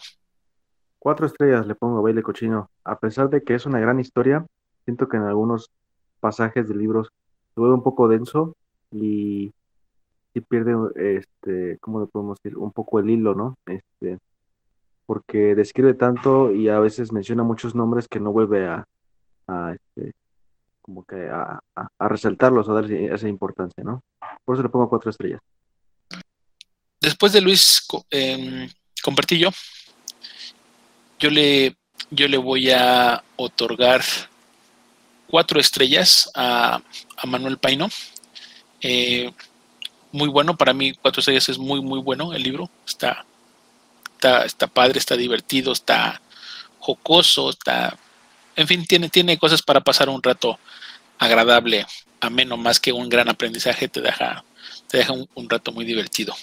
Cuatro estrellas le pongo a Baile Cochino. A pesar de que es una gran historia, siento que en algunos pasajes de libros se vuelve un poco denso y sí pierde, este, ¿cómo lo podemos decir? Un poco el hilo, ¿no? Este, porque describe tanto y a veces menciona muchos nombres que no vuelve a, a este, como que a, a, resaltarlos, a darle esa importancia, ¿no? Por eso le pongo cuatro estrellas. Después de Luis eh, compartí yo, yo le, yo le voy a otorgar cuatro estrellas a, a Manuel Paino. Eh, muy bueno, para mí cuatro estrellas es muy, muy bueno el libro. Está, está, está padre, está divertido, está jocoso, está, en fin, tiene, tiene cosas para pasar un rato agradable, ameno más que un gran aprendizaje, te deja, te deja un, rato muy divertido.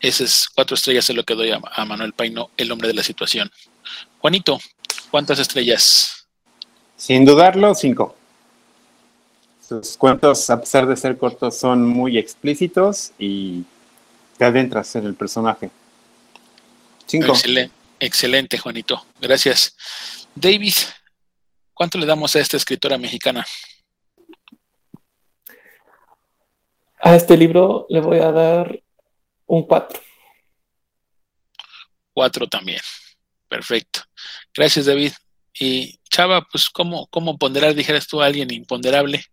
Esas cuatro estrellas es lo que doy a, a, Manuel Paino, el hombre de la situación. Juanito, ¿cuántas estrellas? Sin dudarlo, cinco. Sus cuentos, a pesar de ser cortos, son muy explícitos y te adentras en el personaje. Cinco. Excelente, excelente, Juanito. Gracias. David, ¿cuánto le damos a esta escritora mexicana? A este libro le voy a dar un 4. 4 también. Perfecto. Gracias, David. Y Chava, pues, ¿cómo, cómo ponderar, dijeras tú, a alguien imponderable?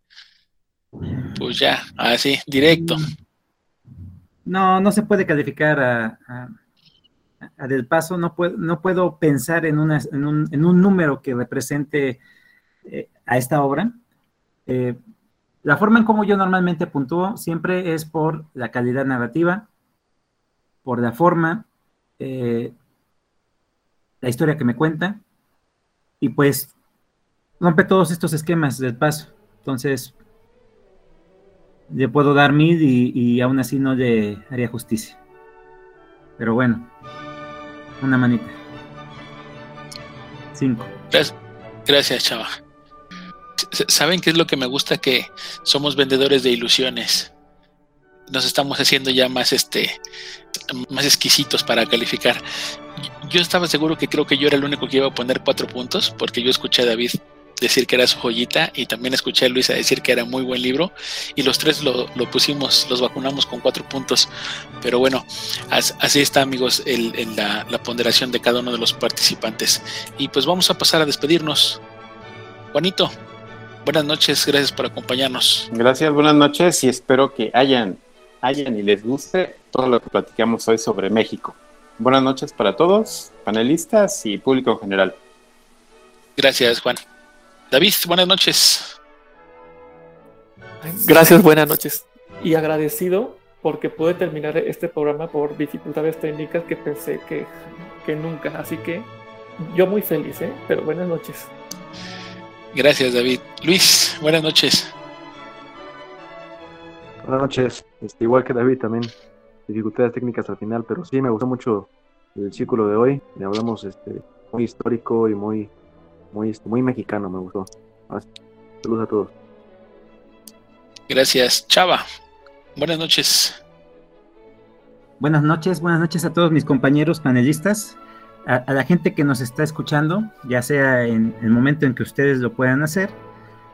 Pues ya, así, directo. No, no se puede calificar a, Del Paso, no puedo, no puedo pensar en, un, en un número que represente eh, a esta obra. Eh, la forma en cómo yo normalmente puntúo siempre es por la calidad narrativa, por la forma, eh, la historia que me cuenta, y pues rompe todos estos esquemas del paso. Entonces, le puedo dar mid y, aún así no le haría justicia. Pero bueno, una manita. Cinco. Gracias, gracias chava. ¿Saben qué es lo que me gusta? Que somos vendedores de ilusiones. Nos estamos haciendo ya más este más exquisitos para calificar. Yo estaba seguro que creo que yo era el único que iba a poner cuatro puntos, porque yo escuché a David decir que era su joyita y también escuché a Luisa decir que era muy buen libro y los tres lo, pusimos, los vacunamos con cuatro puntos. Pero bueno, así está amigos el, la, la ponderación de cada uno de los participantes. Y pues vamos a pasar a despedirnos. Juanito, Buenas noches, gracias por acompañarnos. Gracias, buenas noches y espero que hayan, hayan y les guste todo lo que platicamos hoy sobre México. Buenas noches para todos, panelistas y público en general. Gracias, Juan. David, buenas noches. Gracias, buenas noches. Y agradecido porque pude terminar este programa por dificultades técnicas que pensé que, que nunca. Así que yo muy feliz, ¿eh? pero buenas noches. Gracias, David. Luis, buenas noches. Buenas noches. Este, igual que David, también dificultades técnicas al final, pero sí me gustó mucho el círculo de hoy. Le hablamos este, muy histórico y muy, muy, este, muy mexicano, me gustó. Saludos a todos. Gracias, Chava. Buenas noches. Buenas noches, buenas noches a todos mis compañeros panelistas a, la gente que nos está escuchando, ya sea en el momento en que ustedes lo puedan hacer.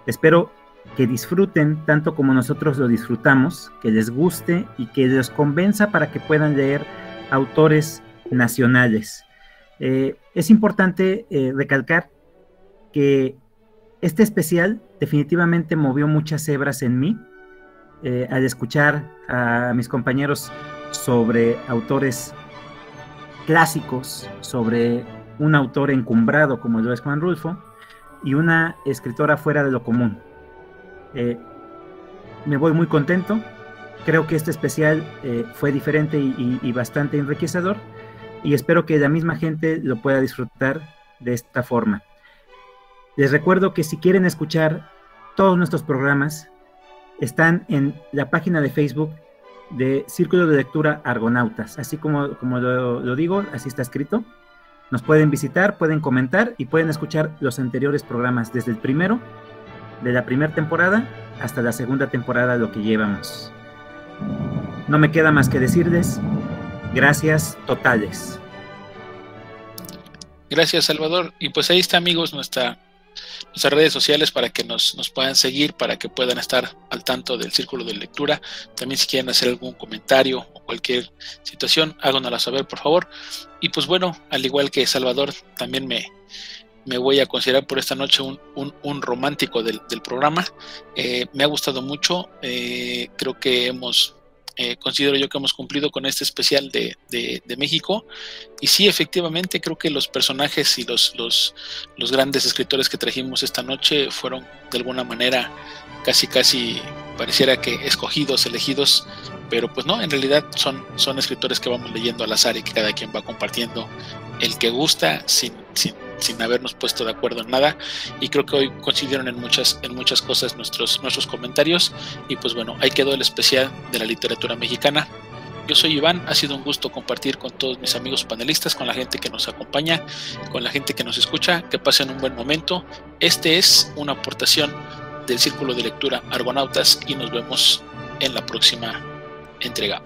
Espero que disfruten tanto como nosotros lo disfrutamos, que les guste y que les convenza para que puedan leer autores nacionales. Eh, es importante eh, recalcar que este especial definitivamente movió muchas hebras en mí eh, al escuchar a mis compañeros sobre autores clásicos sobre un autor encumbrado como lo es Juan Rulfo y una escritora fuera de lo común. Eh, me voy muy contento. Creo que este especial eh, fue diferente y, bastante enriquecedor y espero que la misma gente lo pueda disfrutar de esta forma. Les recuerdo que si quieren escuchar todos nuestros programas, están en la página de Facebook de Círculo de Lectura Argonautas. Así como, como lo, digo, así está escrito. Nos pueden visitar, pueden comentar y pueden escuchar los anteriores programas, desde el primero, de la primera temporada, hasta la segunda temporada, lo que llevamos. No me queda más que decirles, gracias totales. Gracias, Salvador. Y pues ahí está, amigos, nuestra nuestras redes sociales para que nos, nos, puedan seguir, para que puedan estar al tanto del círculo de lectura. También si quieren hacer algún comentario o cualquier situación, háganosla saber, por favor. Y pues bueno, al igual que Salvador, también me, me voy a considerar por esta noche un, un, romántico del, del programa. Eh, me ha gustado mucho, eh, creo que hemos eh, considero yo que hemos cumplido con este especial de, de, México. Y sí, efectivamente, creo que los personajes y los, los, los, grandes escritores que trajimos esta noche fueron de alguna manera casi, casi, pareciera que escogidos, elegidos, pero pues no, en realidad son, son escritores que vamos leyendo al azar y que cada quien va compartiendo el que gusta sin, sin sin habernos puesto de acuerdo en nada y creo que hoy coincidieron en muchas, en muchas cosas nuestros, nuestros comentarios y pues bueno, ahí quedó el especial de la literatura mexicana. Yo soy Iván, ha sido un gusto compartir con todos mis amigos panelistas, con la gente que nos acompaña, con la gente que nos escucha, que pasen un buen momento. Este es una aportación del Círculo de Lectura Argonautas y nos vemos en la próxima entrega.